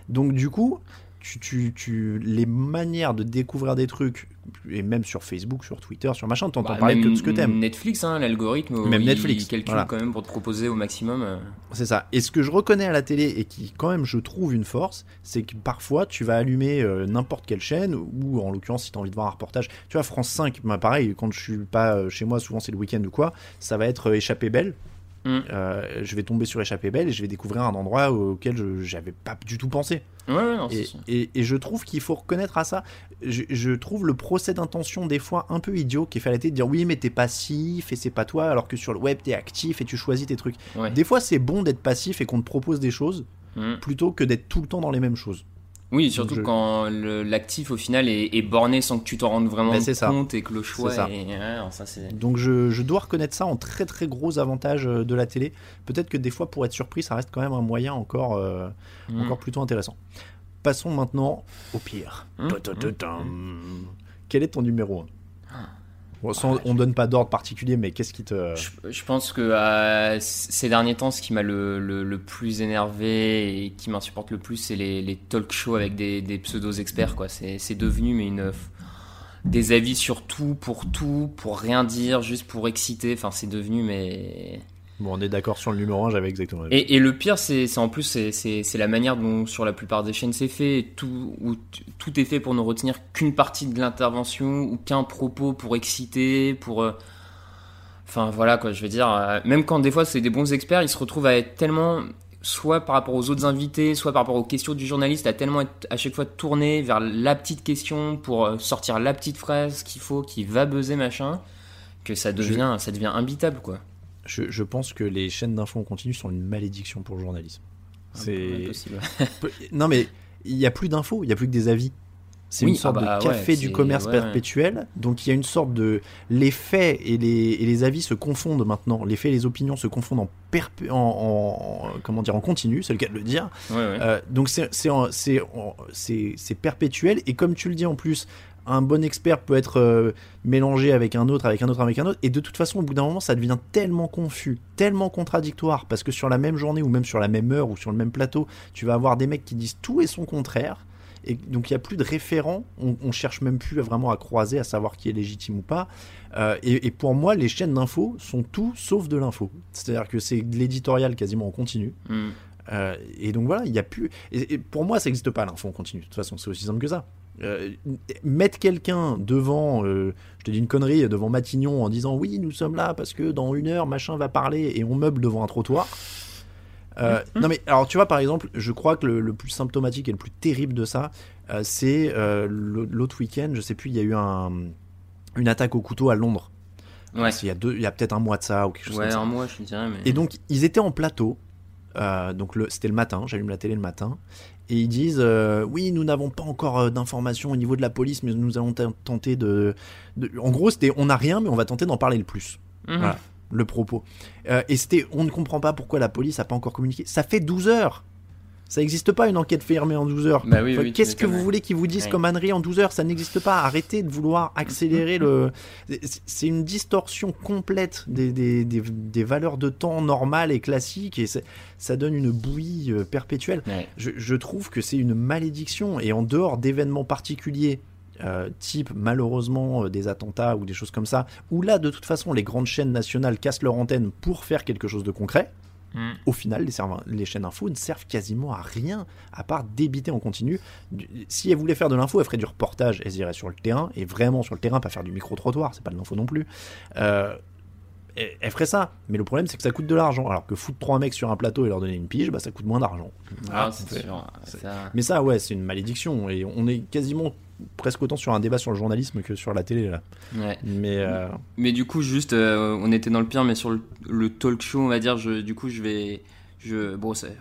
Donc du coup, tu, tu, tu, les manières de découvrir des trucs, et même sur Facebook, sur Twitter, sur machin, t'entends Bah, parler que de ce que t'aimes. Netflix, hein, l'algorithme, Même il Netflix, calcule voilà. quand même pour te proposer au maximum. euh. C'est ça. Et ce que je reconnais à la télé et qui quand même je trouve une force, c'est que parfois tu vas allumer euh, n'importe quelle chaîne ou en l'occurrence si tu as envie de voir un reportage, tu vois France 5, bah, pareil, quand je suis pas euh, chez moi, souvent c'est le week-end ou quoi, ça va être euh, Échappée belle. Mm. Euh, je vais tomber sur Échappée belle et je vais découvrir un endroit auquel je j'avais pas du tout pensé. Ouais, non, Et, sûr. et- et je trouve qu'il faut reconnaître à ça. Je, je trouve le procès d'intention des fois un peu idiot qui fait à la télé de dire oui mais t'es passif et c'est pas toi alors que sur le web t'es actif et tu choisis tes trucs. Ouais. Des fois c'est bon d'être passif et qu'on te propose des choses Mm. plutôt que d'être tout le temps dans les mêmes choses. Oui, surtout je- quand l'actif au final est, est borné sans que tu t'en rendes vraiment Ben, ça. compte et que le choix ça. est. ouais, non, ça, c'est. Donc je, je dois reconnaître ça en très très gros avantage euh, de la télé. Peut-être que des fois pour être surpris ça reste quand même un moyen encore, euh, Mm. encore plutôt intéressant. Passons maintenant au pire. Mm. Ta-ta-ta-tam. Quel est ton numéro 1 Bon, sans- on donne pas d'ordre particulier, mais qu'est-ce qui te. Je, je pense que euh, ces derniers temps, ce qui m'a le, le- le plus énervé et qui m'insupporte le plus, c'est les, les talk shows avec des, des pseudos experts. quoi. C'est c'est devenu mais une, des avis sur tout, pour tout, pour rien dire, juste pour exciter. Enfin, c'est devenu mais. Bon, on est d'accord sur le numéro 1, j'avais exactement. Et, et le pire, c'est en plus, c'est- la manière dont sur la plupart des chaînes c'est fait, tout, où tout est fait pour ne retenir qu'une partie de l'intervention ou qu'un propos pour exciter, pour. euh, Enfin voilà quoi, je veux dire, euh, même quand des fois c'est des bons experts, ils se retrouvent à être tellement soit par rapport aux autres invités, soit par rapport aux questions du journaliste, à tellement être à chaque fois tourné vers la petite question pour euh, sortir la petite phrase qu'il faut, qui va buzzer machin, que ça devient, ça devient imbitable quoi. Je, je pense que les chaînes d'infos en continu sont une malédiction pour le journalisme. C'est Impossible. non mais il y a plus d'infos, il y a plus que des avis. C'est Oui, une sorte ah bah de café ouais, du commerce ouais, ouais. perpétuel. Donc il y a une sorte de les faits et les, et les avis se confondent maintenant. Les faits et les opinions se confondent en, perpé- en, en- comment dire en continu, c'est le cas de le dire. Euh, donc c'est perpétuel et comme tu le dis en plus, un bon expert peut être euh, mélangé avec un autre, avec un autre, avec un autre et de toute façon au bout d'un moment ça devient tellement confus, tellement contradictoire parce que sur la même journée ou même sur la même heure ou sur le même plateau, tu vas avoir des mecs qui disent tout et son contraire. Et donc il n'y a plus de référents, on, on cherche même plus vraiment à croiser, à savoir qui est légitime ou pas. Euh, et, et pour moi, les chaînes d'infos sont tout sauf de l'info. C'est-à-dire que c'est de l'éditorial quasiment en continu. Hmm. Euh, et donc voilà, il y a plus. Et, et pour moi, ça n'existe pas l'info en continu. De toute façon, c'est aussi simple que ça. Euh, mettre quelqu'un devant, euh, je te dis une connerie, devant Matignon en disant oui, nous sommes là parce que dans une heure, machin va parler et on meuble devant un trottoir. Euh, Non mais alors tu vois par exemple, je crois que le, le plus symptomatique et le plus terrible de ça, c'est l'au- l'autre week-end, je sais plus, il y a eu un, une attaque au couteau à Londres. Ouais, Il y a deux, il y a peut-être un mois de ça ou quelque chose ouais, comme ça. un mois je dirais, mais. Et donc, ils étaient en plateau. donc, c'était le matin. J'allume la télé le matin. Et ils disent euh, Oui, nous n'avons pas encore euh, d'informations au niveau de la police, mais nous allons tenter de. de- En gros, c'était On n'a rien, mais on va tenter d'en parler le plus. Mhm. Voilà, le propos. Euh, et c'était On ne comprend pas pourquoi la police n'a pas encore communiqué. Ça fait 12 heures ça n'existe pas une enquête fermée en 12 heures. Bah oui, Enfin, oui, tu Qu'est-ce que vous voulez qu'ils vous disent Ouais. comme ânerie en 12 heures? Ça n'existe pas. Arrêtez de vouloir accélérer le. C'est- une distorsion complète des, des, des, des valeurs de temps normales et classiques et ça donne une bouillie euh, perpétuelle. Ouais. Je, je trouve que c'est une malédiction et en dehors d'événements particuliers. euh, type malheureusement euh, des attentats ou des choses comme ça, où là de toute façon les grandes chaînes nationales cassent leur antenne pour faire quelque chose de concret, Au final, les, serveurs- les chaînes info ne servent quasiment à rien à part débiter en continu. Si elles voulaient faire de l'info, elles feraient du reportage, elles iraient sur le terrain, et vraiment sur le terrain, pas faire du micro-trottoir, c'est pas de l'info non plus. Euh, elles elles feraient ça, mais le problème c'est que ça coûte de l'argent. Alors que foutre trois mecs sur un plateau et leur donner une pige, bah, ça coûte moins d'argent. Ah, Voilà, c'est c'est- sûr. c'est- ça- Mais ça, ouais, c'est une malédiction, et on est quasiment presque autant sur un débat sur le journalisme que sur la télé là. Ouais. Mais euh, Mais du coup, juste, euh, on était dans le pire, mais sur le, le talk show, on va dire, je, du coup, je vais. Je, bon, c'est.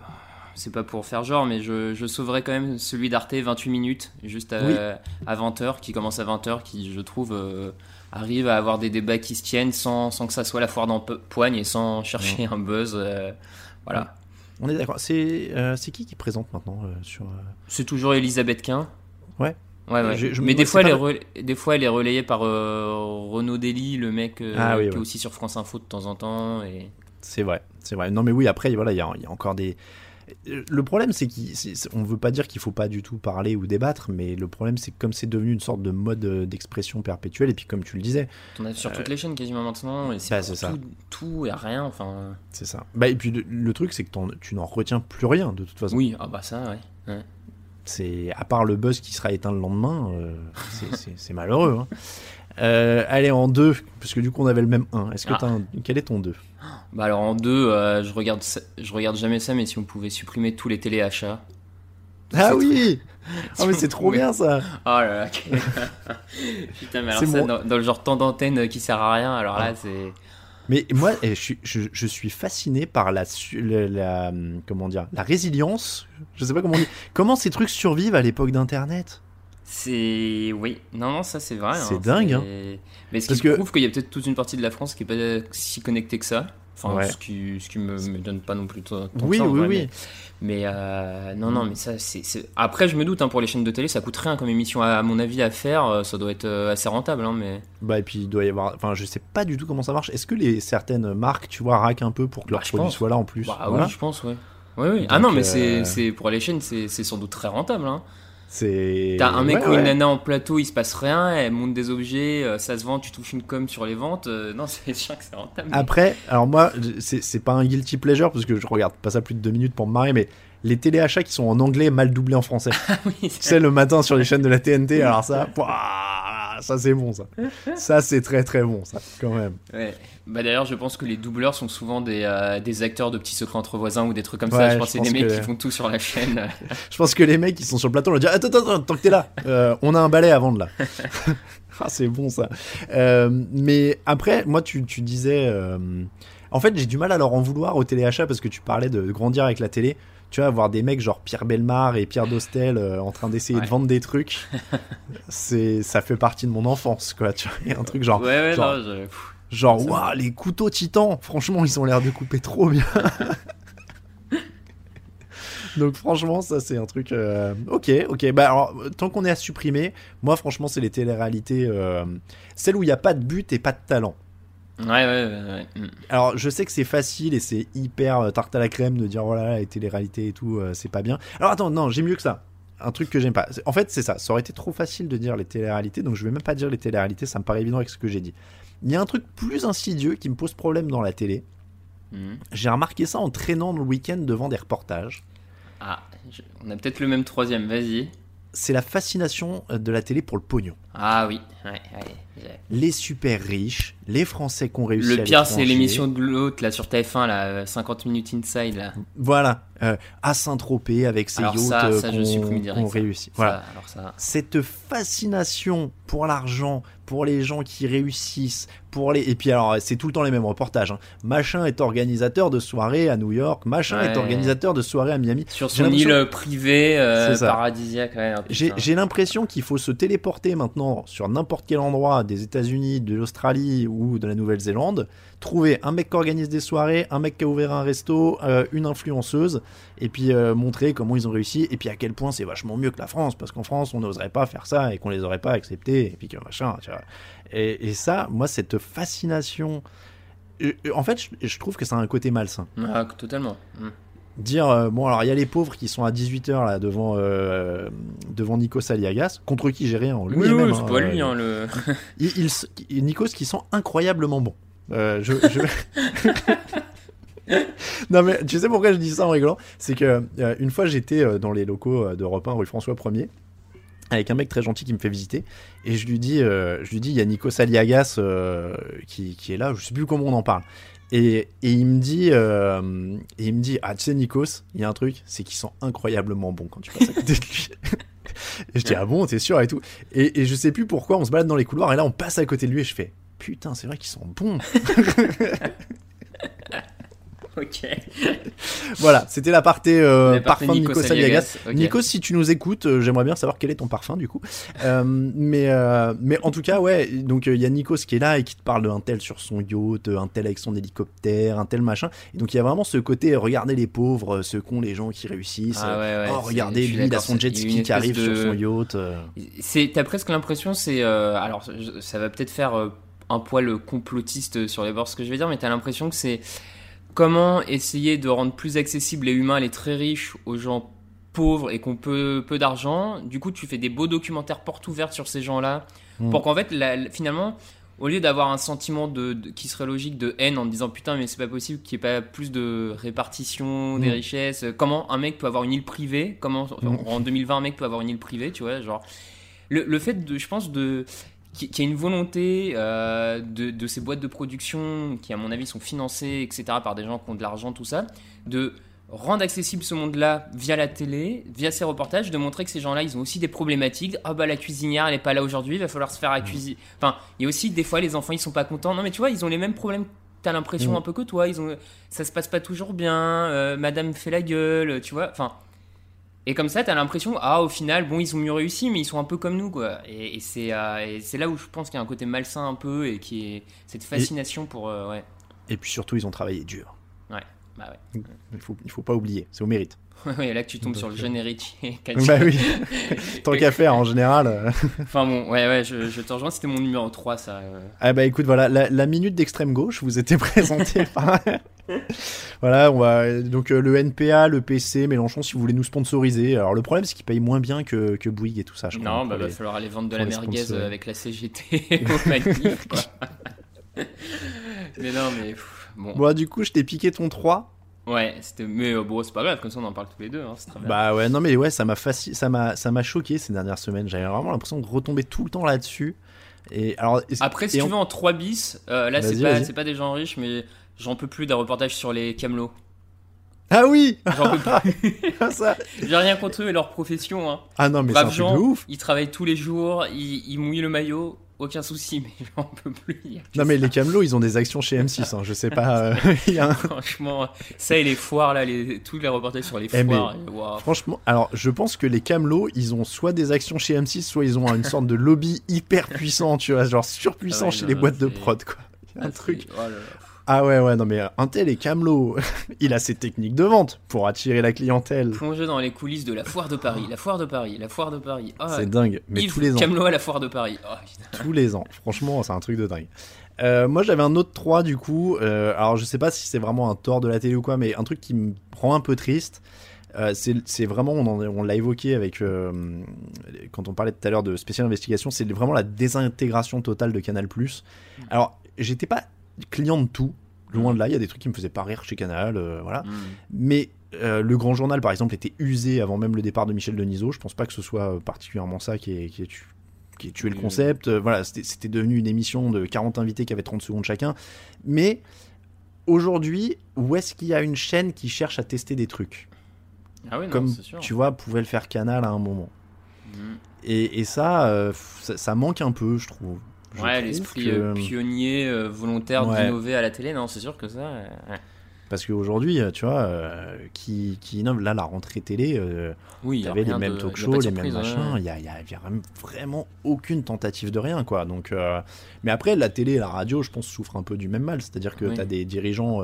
C'est pas pour faire genre, mais je, je sauverai quand même celui d'Arte 28 minutes, juste à, Oui. à 20h, qui commence à 20h, qui, je trouve, euh, arrive à avoir des débats qui se tiennent sans, sans que ça soit la foire d'empoigne et sans chercher un buzz. euh, voilà. on est d'accord. C'est euh, c'est qui qui présente maintenant euh, sur. euh, C'est toujours Elisabeth Quint. Ouais. Ouais, ouais. Je- je- mais des, fois, elle pas est relais- des fois, elle est relayée par euh, Renaud Dely, le mec euh, Ah oui, qui ouais. est aussi sur France Info de temps en temps. Et... C'est vrai, c'est vrai. Non, mais oui, après, voilà, il y, a- il y a encore des. Le problème, c'est qu'on ne veut pas dire qu'il faut pas du tout parler ou débattre, mais le problème, c'est que comme c'est devenu une sorte de mode euh, d'expression perpétuelle, et puis comme tu le disais, On a sur toutes les chaînes quasiment maintenant, et c'est bah, ça. tout, et rien, enfin... c'est ça. Bah, et puis le, le truc, c'est que tu n'en retiens plus rien, de toute façon. Oui, ah bah ça, ouais. ouais. C'est à part le buzz qui sera éteint le lendemain, euh, c'est- malheureux. hein. Euh, allez, en deux, parce que du coup, on avait le même 1. Est-ce que Ah. un... Quel est ton 2 Bah alors en deux, euh, je, regarde je regarde jamais ça, mais si on pouvait supprimer tous les téléachats... Ah oui Ah, mais c'est trop bien ça Oh là là Putain, mais alors ça, mon- dans, dans le genre temps d'antenne qui sert à rien, alors là, c'est... Mais moi, eh, je suis, je, je suis fasciné par la, le- la, hum, comment dire, la résilience. Je sais pas comment on dit. Comment ces trucs survivent à l'époque d'Internet? C'est... Oui, non, non, ça c'est vrai. C'est hein, dingue, hein. Mais ce Parce qui que- prouve qu'il y a peut-être toute une partie de la France qui est pas si connectée que ça. Enfin, Ouais. ce qui, ce qui me, me donne pas non plus tant Oui, que ça, en oui, vrai, oui. Mais, mais, euh, non, non, mais ça, c'est... Après, je me doute, hein, pour les chaînes de télé, ça coûte rien comme émission, à, à mon avis, à faire. euh, Ça doit être euh, assez rentable, hein, mais... Bah et puis il doit y avoir. Enfin, je sais pas du tout comment ça marche. Est-ce que les certaines marques, tu vois, raquent un peu pour que Bah, leurs produits soient là en plus? Bah Voilà. oui, je pense, ouais. Oui, oui. ah non, mais euh, c'est, pour les chaînes, c'est, c'est sans doute très rentable. Hein. C'est. T'as un mec Ouais, ou une nana en plateau, il se passe rien, elle monte des objets, euh, ça se vend, tu touches une com sur les ventes. euh, non, c'est sûr que c'est rentable. Après, alors moi, c'est c'est pas un guilty pleasure parce que je regarde pas ça plus de deux minutes pour me marrer, mais les téléachats qui sont en anglais mal doublés en français. oui, tu sais, le matin sur les chaînes de la TNT, alors ça, pouah, ça c'est bon ça. Ça c'est très très bon ça, quand même. Ouais. Bah d'ailleurs, je pense que les doubleurs sont souvent des, euh, des acteurs de petits secrets entre voisins ou des trucs comme Ouais, ça. Je je pense que c'est des mecs que- qui font tout sur la chaîne. Je pense que les mecs qui sont sur le plateau vont dire attends attends, attends tant que t'es là, euh, on a un balai à vendre là. ah c'est bon ça. Euh, mais après moi tu, tu disais, en fait j'ai du mal à leur en vouloir au téléachat parce que tu parlais de grandir avec la télé. Tu vois, voir des mecs genre Pierre Belmar et Pierre Dostel euh, en train d'essayer de vendre des trucs, c'est ça fait partie de mon enfance quoi. Tu vois, il y a un truc genre ouais, ouais, genre, non, je-. Genre, waouh, les couteaux titans, franchement, ils ont l'air de couper trop bien. Donc, franchement, ça, c'est un truc. euh, Ok, ok. Bah, alors, tant qu'on est à supprimer, moi, franchement, c'est les téléréalités. euh, Celles où il n'y a pas de but et pas de talent. Ouais, ouais, ouais. ouais. Mm. Alors, je sais que c'est facile et c'est hyper euh, tarte à la crème de dire, voilà, les téléréalités et tout, euh, c'est pas bien. Alors, attends, non, j'ai mieux que ça. Un truc que j'aime pas. En fait, c'est ça. Ça aurait été trop facile de dire les téléréalités, donc je vais même pas dire les téléréalités, ça me paraît évident avec ce que j'ai dit. Il y a un truc plus insidieux qui me pose problème dans la télé. Mm. J'ai remarqué ça en traînant le week-end devant des reportages. Ah, je- on a peut-être le même troisième, vas-y. C'est la fascination euh, de la télé pour le pognon. Ah oui, ouais, ouais. Les super riches, les Français qui ont réussi Le pire, c'est l'émission de l'autre, là, sur TF1, là, euh, 50 minutes inside, là. Voilà, euh, à Saint-Tropez avec ses Alors yachts ça, euh, ça, je qu'on- réussit. Ça, Voilà. alors. Cette fascination pour l'argent, pour les gens qui réussissent, pour les et puis alors c'est tout le temps les mêmes reportages. hein. Machin est organisateur de soirée à New York, machin Ouais. est organisateur de soirée à Miami. Sur son île privée, euh, paradisiaque, ouais. j'ai l'impression qu'il faut se téléporter maintenant sur n'importe quel endroit des États-Unis, de l'Australie ou de la Nouvelle-Zélande, trouver un mec qui organise des soirées, un mec qui a ouvert un resto, euh, une influenceuse, et puis euh, montrer comment ils ont réussi, et puis à quel point c'est vachement mieux que la France, parce qu'en France on n'oserait pas faire ça et qu'on les aurait pas acceptés, et puis que machin, tu vois. Et, et ça, moi, cette fascination. En fait, je, je trouve que ça a un côté malsain Ah, totalement. Mm. dire euh, bon alors il y a les pauvres qui sont à 18h là devant euh, devant Nikos Aliagas contre qui j'ai rien lui Oui, oui, hein, c'est pas lui, euh, hein, le. il- Nikos qui sont incroyablement bons Euh, je, je- non mais tu sais pourquoi je dis ça en rigolant? C'est que euh, une fois j'étais euh, dans les locaux d'Europe 1 rue François 1er avec un mec très gentil qui me fait visiter. Et je lui dis euh, je lui dis il y a Nikos Aliagas euh, qui, qui est là je sais plus comment on en parle. Et, et il me dit euh, et il me dit ah tu sais Nikos il y a un truc c'est qu'ils sont incroyablement bons quand tu passes à côté de lui. Et je dis ah bon t'es sûr et tout. Et, et je sais plus pourquoi on se balade dans les couloirs et là on passe à côté de lui et je fais putain c'est vrai qu'ils sont bons ok. voilà c'était la partie euh, parfum de Nikos Nikos Aliagas si tu nous écoutes euh, j'aimerais bien savoir quel est ton parfum du coup. Euh, mais euh, mais en tout cas ouais donc euh, il y a Nikos qui est là et qui te parle d'un tel sur son yacht un tel avec son hélicoptère un tel machin. Et donc il y a vraiment ce côté regardez les pauvres ceux qu'ont les gens qui réussissent Ah ouais, ouais, oh regardez lui il a son jet ski qui arrive sur son yacht euh. C'est, t'as presque l'impression, c'est, euh, alors, je- ça va peut-être faire euh, un poil complotiste sur les bords ce que je vais dire, mais t'as l'impression que c'est comment essayer de rendre plus accessible les humains, les très riches, aux gens pauvres et qui ont peu, d'argent. Du coup, tu fais des beaux documentaires porte ouverte sur ces gens-là, Mm. pour qu'en fait, la- finalement, au lieu d'avoir un sentiment de, de- qui serait logique de haine en te disant putain mais c'est pas possible qu'il n'y ait pas plus de répartition des Mm. richesses comment un mec peut avoir une île privée? Comment Mm. en 2020 un mec peut avoir une île privée tu vois genre le, le fait de je pense de qu'il y a une volonté euh, de, de ces boîtes de production qui à mon avis sont financées etc par des gens qui ont de l'argent tout ça de rendre accessible ce monde-là via la télé, via ces reportages, de montrer que ces gens-là, ils ont aussi des problématiques. Ah bah la cuisinière, elle est pas là aujourd'hui, il va falloir se faire à cuisiner. Enfin, il y a aussi des fois les enfants, ils sont pas contents. Non mais tu vois, ils ont les mêmes problèmes. T'as l'impression un peu que toi, ils ont, ça se passe pas toujours bien. euh, Madame fait la gueule, tu vois. Enfin, et comme ça, t'as l'impression, ah au final, bon, ils ont mieux réussi, mais ils sont un peu comme nous, quoi. Et, et c'est, euh, là où je pense qu'il y a un côté malsain un peu et qui est cette fascination pour, euh, ouais, et puis surtout ils ont travaillé dur ouais, bah ouais. il faut il faut pas oublier c'est au mérite Ouais, là que tu tombes sur le jeune héritier. bah oui tant qu'à faire en général euh. Enfin bon, ouais, ouais, je, je te rejoins, c'était mon numéro 3, ça. euh. Ah bah écoute, voilà, la, la minute d'extrême gauche vous était présentée par... voilà, on va... Donc euh, le NPA, le PC, Mélenchon, si vous voulez nous sponsoriser. Alors le problème, c'est qu'ils payent moins bien que, que Bouygues et tout ça, je crois. Non, pour bah va les- falloir aller vendre de la merguez sponsors. avec la CGT au manif, quoi. mais non, mais pff, bon. Bon, du coup, je t'ai piqué ton 3. Ouais, c'était. Mais euh, bon, c'est pas grave, comme ça on en parle tous les deux, hein. Bah ouais, non mais ouais, ça m'a faci... ça m'a ça m'a choqué ces dernières semaines. J'avais vraiment l'impression de retomber tout le temps là-dessus. Et alors, Après, si et tu on- veux en 3 bis, euh, là c'est pas, c'est pas des gens riches, mais j'en peux plus des reportages sur les camelots. Ah oui J'en peux plus. Ça. J'ai rien contre eux et leur profession. Hein. Ah non, mais c'est un gens, de ouf ils travaillent tous les jours, ils, ils mouillent le maillot, aucun souci, mais j'en peux plus. il y a que Non mais ça. les camelots, ils ont des actions chez M6, hein, je sais pas... euh, un- Franchement, ça et les foires là, les, tous les reportages sur les Eh, foires. Franchement, alors je pense que les camelots, ils ont soit des actions chez M6, soit ils ont une sorte de lobby hyper puissant, tu vois, genre surpuissant Ah ouais, chez non, les non, boîtes de prod, quoi. Il y a un Ah, truc... oh là là. Ah ouais, ouais, non mais un tel est camelot, il a ses techniques de vente pour attirer la clientèle. Plongé dans les coulisses de la foire de Paris, la foire de Paris, la foire de Paris. Ah, C'est dingue, mais Yves tous les ans. Camelot à la foire de Paris. Oh, tous les ans. Franchement, c'est un truc de dingue. Euh, moi, j'avais un autre 3 du coup. Euh, alors, je sais pas si c'est vraiment un tort de la télé ou quoi, mais un truc qui me rend un peu triste. euh, c'est vraiment, on, on l'a évoqué avec euh, quand on parlait tout à l'heure de spécial investigation, c'est vraiment la désintégration totale de Canal+. Alors, j'étais pas client de tout, loin de là. Il y a des trucs qui me faisaient pas rire chez Canal, euh, voilà. Mm. Mais euh, le Grand Journal, par exemple, était usé avant même le départ de Michel Denisot. Je pense pas que ce soit euh, particulièrement ça qui ait tué le concept. Voilà, c'était devenu une émission de 40 invités qui avaient 30 secondes chacun. Mais aujourd'hui, où est-ce qu'il y a une chaîne qui cherche à tester des trucs? Ah oui, non, Comme, sûr. tu vois, pouvait le faire Canal à un moment. Mm. Et, et ça, euh, ça, ça manque un peu, je trouve. Ouais, l'esprit que- euh, pionnier, euh, volontaire Ouais. d'innover à la télé, non, c'est sûr que ça. euh, ouais. Parce qu'aujourd'hui, tu vois, euh, qui, qui innove, là, la rentrée télé, euh, Oui, Il y avait les mêmes de- talk shows, les mêmes machins. Il y a, il y a- il y a vraiment- aucune tentative de rien, quoi. Donc, euh, mais après, la télé et la radio, je pense, souffrent un peu du même mal. C'est-à-dire que Oui. tu as des dirigeants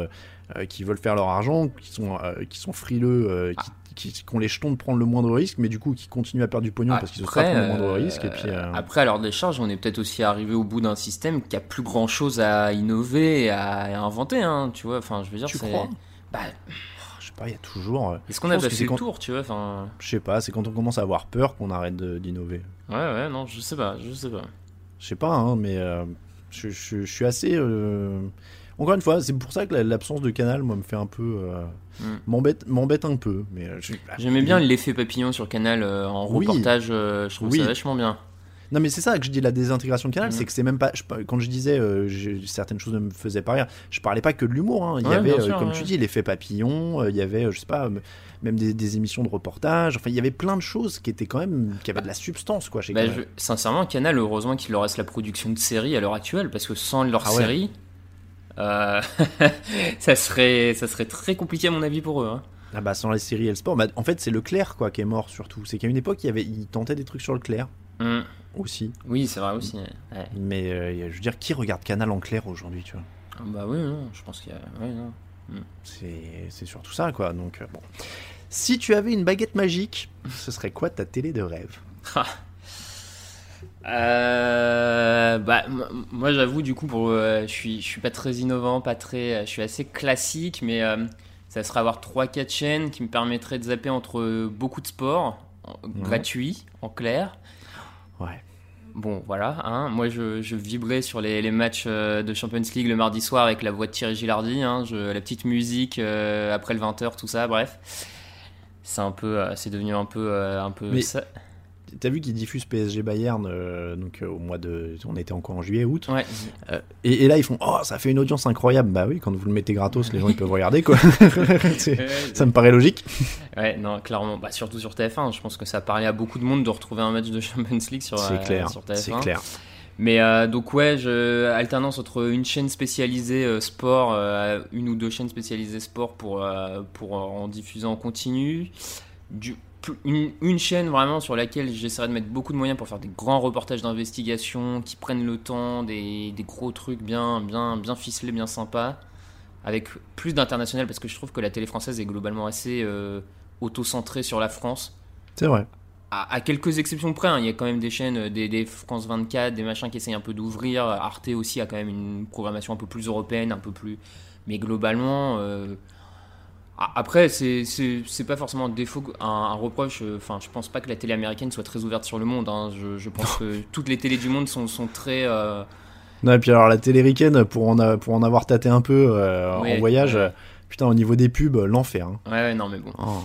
qui veulent faire leur argent, qui sont, qui sont frileux, euh, Ah. Qui, ont les jetons de prendre le moindre risque, mais du coup, qui continuent à perdre du pognon parce qu'ils osent pas Après, prendre le moindre euh, risque. Et puis, euh, Après, à l'heure des charges, on est peut-être aussi arrivé au bout d'un système qui a plus grand chose à innover et à, inventer, hein, tu vois. Enfin, je veux dire, tu c'est- crois? Bah, Je sais pas, il y a toujours. euh, est-ce qu'on a passé le quand- tour, tu vois Enfin, Je sais pas, c'est quand on commence à avoir peur qu'on arrête d'innover. ouais, ouais, non, je sais pas, je sais pas. Je sais pas, hein, mais euh, je, je- je suis assez. euh, Encore une fois, c'est pour ça que la- l'absence de canal, moi, me fait un peu. euh, Mm. m'embête, m'embête un peu. Mais euh, J'aimais bien l'effet papillon sur Canal euh, en Oui. reportage, je trouve Oui. ça vachement bien. Non, mais c'est ça que je dis la désintégration de canal, Mm. c'est que c'est même pas. je- quand je disais euh, certaines choses ne me faisaient pas rire, je parlais pas que de l'humour. hein. Il y avait, euh, comme ouais. tu dis, l'effet papillon. euh, il y avait, je sais pas, même des, des émissions de reportage. Enfin, il y avait plein de choses qui étaient quand même, qui avaient de la substance, quoi. Chez Bah, Canal. je- sincèrement, Canal, heureusement qu'il leur reste la production de séries à l'heure actuelle, parce que sans leur Ah série, ça, serait, ça serait très compliqué à mon avis pour eux. hein. Ah bah sans les séries et le sport, bah, en fait c'est Leclerc quoi qui est mort surtout. C'est qu'à une époque il y avait, il tentait des trucs sur Leclerc Mm. aussi. Oui, c'est vrai aussi. ouais. Mais euh, je veux dire, qui regarde Canal en clair aujourd'hui, tu vois? Ah Bah oui, non, je pense qu'il y a. ouais, non. C'est c'est surtout ça, quoi. Donc, euh, bon. Si tu avais une baguette magique, ce serait quoi ta télé de rêve? Euh, bah, moi j'avoue du coup pour euh, je suis je suis pas très innovant pas très je suis assez classique mais euh, ça serait avoir 3 4 chaînes qui me permettraient de zapper entre beaucoup de sports gratuits en clair Ouais. bon voilà hein. moi je, je vibrais sur les, les matchs euh, de Champions League le mardi soir avec la voix de Thierry Gilardi hein, je- la petite musique euh, après le 20h tout ça bref c'est un peu euh, c'est devenu un peu euh, un peu Mais- ça. T'as vu qu'ils diffusent PSG Bayern euh, donc euh, au mois de, on était encore en juillet août. ouais Euh, et, et là ils font, oh ça fait une audience incroyable. Bah oui, quand vous le mettez gratos, les gens ils peuvent regarder quoi. Ça me paraît logique. Ouais, non, clairement. Bah, surtout sur TF1. Je pense que ça parlait à beaucoup de monde de retrouver un match de Champions League sur, clair, sur TF1. c'est clair. Mais euh, donc, ouais, je, alternance entre une chaîne spécialisée euh, sport, euh, une ou deux chaînes spécialisées sport pour, pour en diffuser en continu. Du, une, une chaîne vraiment sur laquelle j'essaierai de mettre beaucoup de moyens pour faire des grands reportages d'investigation qui prennent le temps, des, des gros trucs bien, bien, bien ficelés, bien sympas, avec plus d'international parce que je trouve que la télé française est globalement assez euh, auto-centrée sur la France. C'est vrai. À, à quelques exceptions près, hein, il y a quand même des chaînes, euh, des, des France 24, des machins qui essayent un peu d'ouvrir. Arte aussi a quand même une programmation un peu plus européenne, un peu plus. Mais globalement. euh, Après, c'est pas forcément un défaut, un, un reproche. euh, Enfin, je pense pas que la télé américaine soit très ouverte sur le monde. hein. Je, je pense que toutes les télés du monde sont, sont très. euh, Non, et puis alors la télé ricaine, pour en, a- pour en avoir tâté un peu euh, Ouais, en voyage, ouais. putain au niveau des pubs, l'enfer. hein. Ouais, non, mais bon. Oh.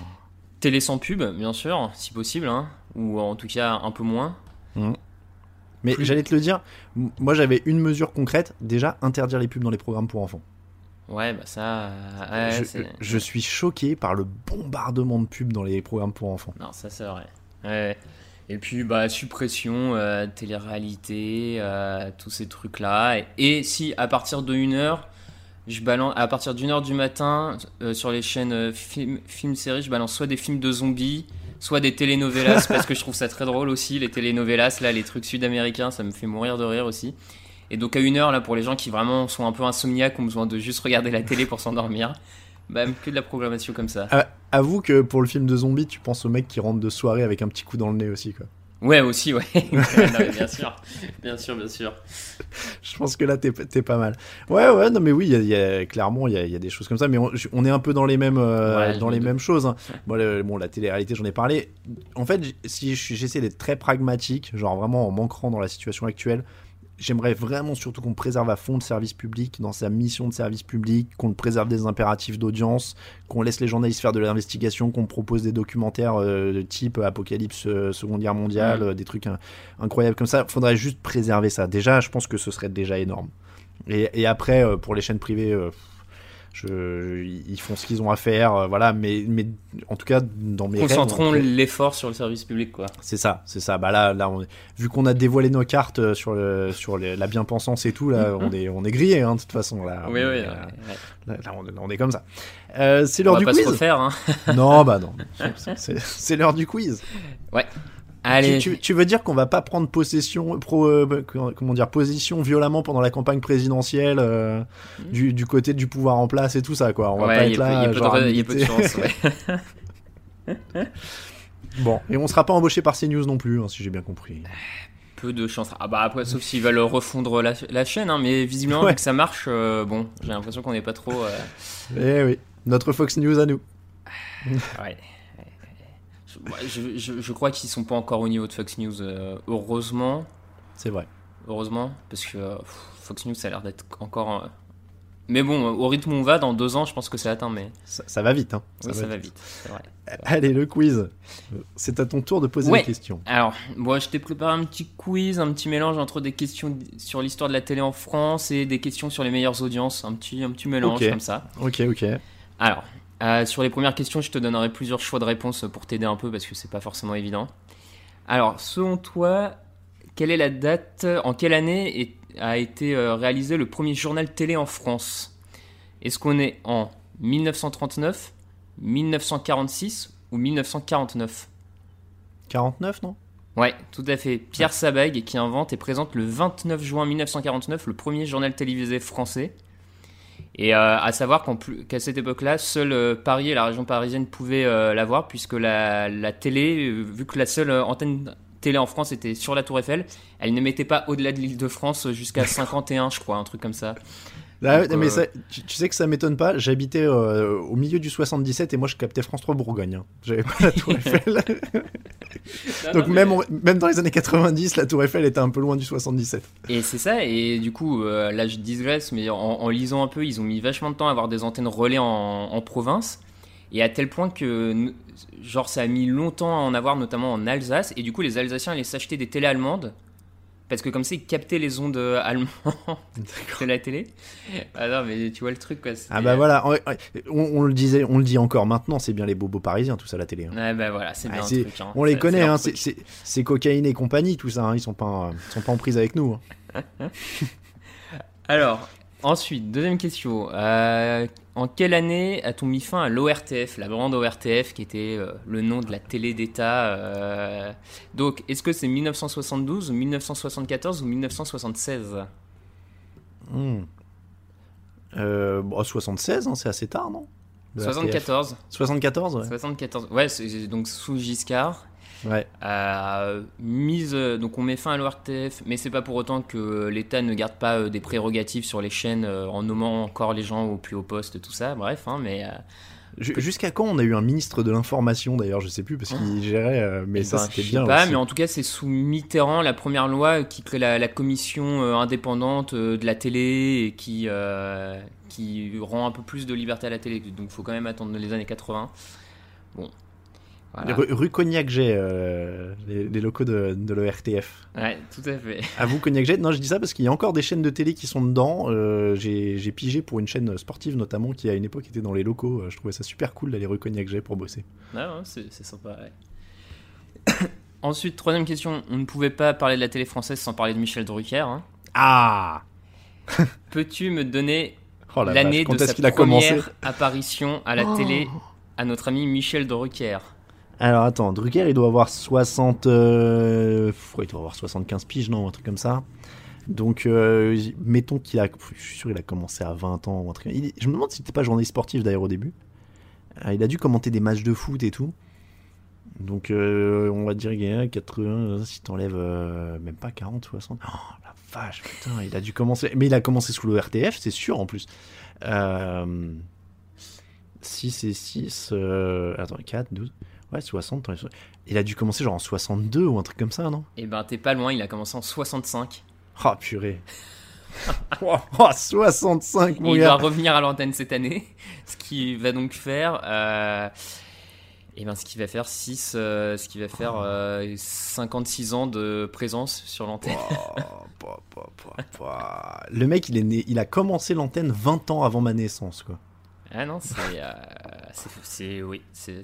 Télé sans pub, bien sûr, si possible, hein, ou en tout cas un peu moins. Mhm. Mais Plus- j'allais te le dire, moi j'avais une mesure concrète, déjà interdire les pubs dans les programmes pour enfants. Ouais, bah ça. euh, ouais, je, suis choqué par le bombardement de pubs dans les programmes pour enfants. Non, ça c'est vrai. Ouais. Et puis, bah, suppression, euh, télé-réalité, euh, tous ces trucs-là. Et, et si à partir de 1h, je balance, à partir d'une heure du matin, euh, sur les chaînes film, film séries, je balance soit des films de zombies, soit des telenovelas, parce que je trouve ça très drôle aussi, les telenovelas, là, les trucs sud-américains, ça me fait mourir de rire aussi. Et donc à une heure, là, pour les gens qui vraiment sont un peu insomniaques, ont besoin de juste regarder la télé pour s'endormir, bah, que de la programmation comme ça. Ah, avoue que pour le film de zombies, tu penses au mec qui rentre de soirée avec un petit coup dans le nez aussi, quoi. Ouais, aussi, ouais. Non, bien sûr, bien sûr, bien sûr. Je pense que là, t'es t'es pas mal. Ouais, ouais, non, mais oui, y a- y a, clairement, il y a, il y a des choses comme ça, mais on, est un peu dans les mêmes, euh, Ouais, dans les mêmes choses. hein. Bon, le- bon, la télé-réalité, j'en ai parlé. En fait, si j'essaie d'être très pragmatique, genre vraiment en manquant dans la situation actuelle, j'aimerais vraiment surtout qu'on préserve à fond le service public dans sa mission de service public, qu'on le préserve des impératifs d'audience, qu'on laisse les journalistes faire de l'investigation, qu'on propose des documentaires euh, de type Apocalypse euh, Seconde Guerre mondiale, euh, des trucs hein, incroyables comme ça. Faudrait juste préserver ça. Déjà, je pense que ce serait déjà énorme. Et, et après, euh, pour les chaînes privées, euh, je, ils font ce qu'ils ont à faire, euh, voilà. Mais, mais en tout cas, dans mes Concentrons on- l'effort sur le service public, quoi. c'est ça, c'est ça. Bah là, là, on- vu qu'on a dévoilé nos cartes euh, sur le, sur les- la bien-pensance et tout, là, on est, on est grillé, hein, de toute façon. Là, Oui, on, oui. ouais, euh, ouais. là, on, est- on est comme ça. Euh, c'est On l'heure va du pas se quiz. refaire, hein. Non, bah non. C'est- l'heure du quiz. Allez. Tu, tu- tu veux dire qu'on va pas prendre possession, pro, euh, comment dire, position violemment pendant la campagne présidentielle euh, du, du côté du pouvoir en place et tout ça, quoi. On va Ouais, pas être là, il y a peu de chance, ouais. Bon, et on sera pas embauché par CNews non plus, hein, si j'ai bien compris. peu de chance. Ah bah après, sauf s'ils veulent refondre la, la chaîne, hein, mais visiblement, Ouais. que ça marche, euh, bon, j'ai l'impression qu'on n'est pas trop. Eh oui, notre Fox News à nous. ouais. Je, crois qu'ils sont pas encore au niveau de Fox News, euh, heureusement. C'est vrai. Heureusement, parce que euh, Fox News, ça a l'air d'être encore. euh, Mais bon, au rythme où on va, dans deux ans, je pense que c'est atteint, mais Ça, ça va vite, hein. oui, ça va vite. c'est vrai. Allez, le quiz. C'est à ton tour de poser Ouais. des questions. Alors, moi, je t'ai préparé un petit quiz, un petit mélange entre des questions sur l'histoire de la télé en France et des questions sur les meilleures audiences. Un petit, un petit mélange comme ça. Ok, ok. Alors, euh, sur les premières questions, je te donnerai plusieurs choix de réponses pour t'aider un peu parce que c'est pas forcément évident. Alors, selon toi, quelle est la date, en quelle année est- a été euh, réalisé le premier journal télé en France? Est-ce qu'on est en 1939, 1946 ou 1949 49, non? Ouais, tout à fait. Pierre Sabag qui invente et présente le 29 juin 1949 le premier journal télévisé français. Et euh, à savoir qu'en plus- qu'à cette époque-là, seul euh, Paris et la région parisienne pouvaient euh, l'avoir, puisque la, la télé, vu que la seule antenne télé en France était sur la Tour Eiffel, elle ne mettait pas au-delà de l'île de France jusqu'à 51, je crois, un truc comme ça. Là, Donc, mais euh, ça- tu, tu sais que ça m'étonne pas. J'habitais euh, au milieu du 77 et moi je captais France 3 Bourgogne. hein. J'avais pas la Tour Eiffel. Donc même, même dans les années 90, la Tour Eiffel était un peu loin du 77. Et c'est ça, et du coup, euh, là je digresse, mais en, en lisant un peu, ils ont mis vachement de temps à avoir des antennes relais en, en province, et à tel point que, genre, ça a mis longtemps à en avoir, notamment en Alsace, et du coup, les Alsaciens allaient s'acheter des télés allemandes, parce que comme ils captaient les ondes euh, allemandes de la télé. Ah non, mais tu vois le truc, quoi. Ah bah voilà, on, le disait, on le dit encore maintenant, c'est bien les bobos parisiens tout ça la télé. hein. Ouais, bah voilà, c'est Ah, bien un c'est- truc. hein. on les Ça, connaît, hein, c'est- c'est c'est cocaïne et compagnie tout ça. hein, ils sont pas, euh, ils sont pas en prise avec nous. Alors, ensuite, deuxième question. Euh, en quelle année a-t-on mis fin à l'ORTF, la grande ORTF, qui était euh, le nom de la télé d'État euh, Donc, est-ce que c'est 1972, 1974 ou 1976 Hmm. Euh, bon, 76, hein, c'est assez tard, non? Le RTF. 74. 74, ouais. 74. Ouais, donc sous Giscard. Ouais. Euh, mise, euh, donc on met fin à l'ORTF, mais c'est pas pour autant que l'État ne garde pas euh, des prérogatives sur les chaînes en nommant encore les gens au plus haut poste, tout ça. Bref, hein, mais Ju- Jusqu'à quand on a eu un ministre de l'information d'ailleurs, je sais plus parce qu'il gérait, euh, mais Eh ça ben, c'était je sais bien. pas, aussi. mais en tout cas, c'est sous Mitterrand la première loi qui crée la, la commission euh, indépendante euh, de la télé et qui, euh, qui rend un peu plus de liberté à la télé. Donc, faut quand même attendre les années 80. Bon. Voilà. Rue, Cognac-Jet, euh, les, les locaux de, de l'ORTF. Ouais, tout à fait. À vous, Cognac-Jet Non, je dis ça parce qu'il y a encore des chaînes de télé qui sont dedans. Euh, J'ai pigé pour une chaîne sportive notamment qui à une époque était dans les locaux. Euh, Je trouvais ça super cool d'aller rue Cognac-Jet pour bosser. Ouais, c'est sympa. ouais. Ensuite, troisième question. On ne pouvait pas parler de la télé française sans parler de Michel Drucker. hein. Ah Peux-tu me donner Oh la l'année de sa a première apparition à la télé à notre ami Michel Drucker? Alors attends, Drucker il doit avoir 60. euh, ouais, il doit avoir 75 piges, non Un truc comme ça. Donc, euh, mettons qu'il a. Je suis sûr qu'il a commencé à 20 ans ou un truc. il- je me demande s'il n'était pas journaliste sportif d'ailleurs au début. Euh, il a dû commenter des matchs de foot et tout. Donc, euh, on va dire qu'il y a 80, euh, si t'enlèves euh, même pas 40, 60. Oh la vache, putain, il a dû commencer. Mais il a commencé sous le RTF, c'est sûr en plus. Euh, 6 et 6. euh, attends, 4, 12. Ouais, 60. attends, Il a dû commencer genre en 62 ou un truc comme ça, non? Eh ben, t'es pas loin, il a commencé en 65. Oh purée. oh, oh, 65, Et mon il va revenir à l'antenne cette année, ce qui va donc faire, euh, eh ben, ce qui va faire 6, ce qui va faire euh, 56 ans de présence sur l'antenne. Le mec, il est né, il a commencé l'antenne 20 ans avant ma naissance, quoi. Ah non, c'est, euh, oui, c'est,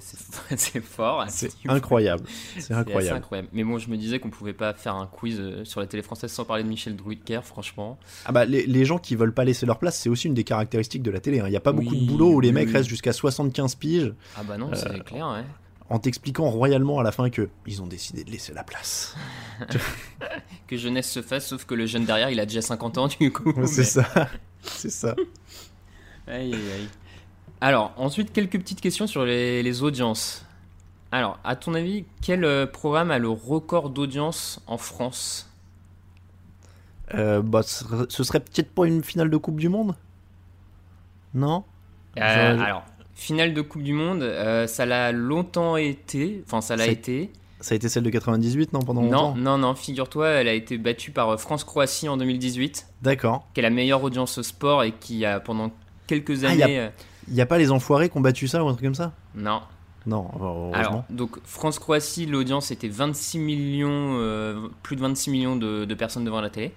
fort. C'est incroyable. C'est incroyable. incroyable. Mais bon, je me disais qu'on pouvait pas faire un quiz euh, sur la télé française sans parler de Michel Drucker, franchement. Ah bah, les, les gens qui veulent pas laisser leur place, c'est aussi une des caractéristiques de la télé. hein. Il n'y a pas beaucoup de boulot où les oui, mecs oui. restent jusqu'à 75 piges Ah bah non, c'est clair, ouais. en t'expliquant royalement à la fin que ils ont décidé de laisser la place. Que jeunesse se fasse, sauf que le jeune derrière, il a déjà 50 ans, du coup. c'est mais- ça. C'est ça. Aïe, aïe, aïe. Alors, ensuite, quelques petites questions sur les, les audiences. Alors, à ton avis, quel euh, programme a le record d'audience en France? Euh, bah, ce serait- peut-être pas une finale de Coupe du Monde? Non? Euh, Alors, finale de Coupe du Monde, euh, ça l'a longtemps été. Enfin, ça l'a été. Ça a été celle de 98, non Pendant Non, longtemps? non, non, figure-toi, elle a été battue par France-Croatie en 2018, D'accord. qui est la meilleure audience sport et qui a pendant quelques Ah, années. Il y a pas les enfoirés qui ont battu ça ou un truc comme ça? Non. Non, heureusement. Alors, donc France-Croatie, l'audience était 26 millions, euh, plus de 26 millions de, de personnes devant la télé.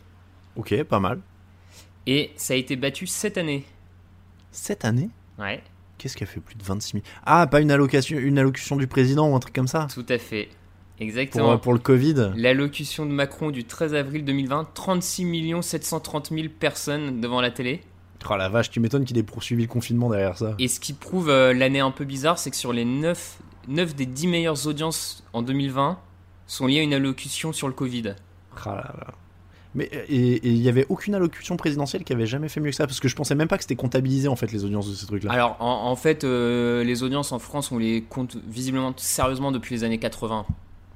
ok, pas mal. Et ça a été battu cette année. Cette année? Ouais, Qu'est-ce qui a fait plus de 26 000 Ah, pas une allocation, une allocution du président ou un truc comme ça? Tout à fait. pour, Exactement. euh, pour le Covid? L'allocution de Macron du 13 avril 2020, 36 730 000 personnes devant la télé. Oh la vache, tu m'étonnes qu'il ait poursuivi le confinement derrière ça. Et ce qui prouve euh, l'année un peu bizarre, c'est que sur les 9, 9 des 10 meilleures audiences en 2020 sont liées à une allocution sur le Covid. Ah là là. Mais euh, et il y avait aucune allocution présidentielle qui avait jamais fait mieux que ça parce que je pensais même pas que c'était comptabilisé en fait les audiences de ces trucs là. Alors en, en fait, euh, les audiences en France, on les compte visiblement sérieusement depuis les années 80.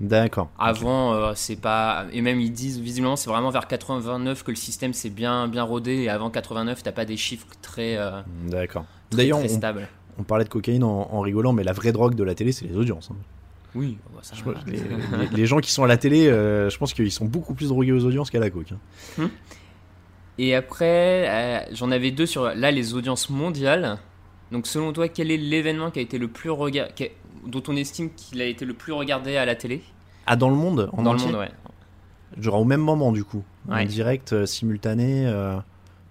D'accord. Avant, euh, c'est pas. Et même ils disent visiblement, c'est vraiment vers 89 que le système s'est bien, bien rodé. Et avant 89, t'as pas des chiffres très, euh, D'accord. D'ailleurs, on, on parlait de cocaïne en, en rigolant, mais la vraie drogue de la télé, c'est les audiences. hein. Oui, bah, ça Je les, les- les gens qui sont à la télé, euh, je pense qu'ils sont beaucoup plus drogués aux audiences qu'à la coke. hein. Et après, j'en avais deux sur là les audiences mondiales. Donc selon toi, quel est l'événement qui a été le plus regardé, dont on estime qu'il a été le plus regardé à la télé Ah, dans le monde en dans le entier monde, ouais. Genre au même moment, du coup. En Ouais. direct, euh, simultané. euh,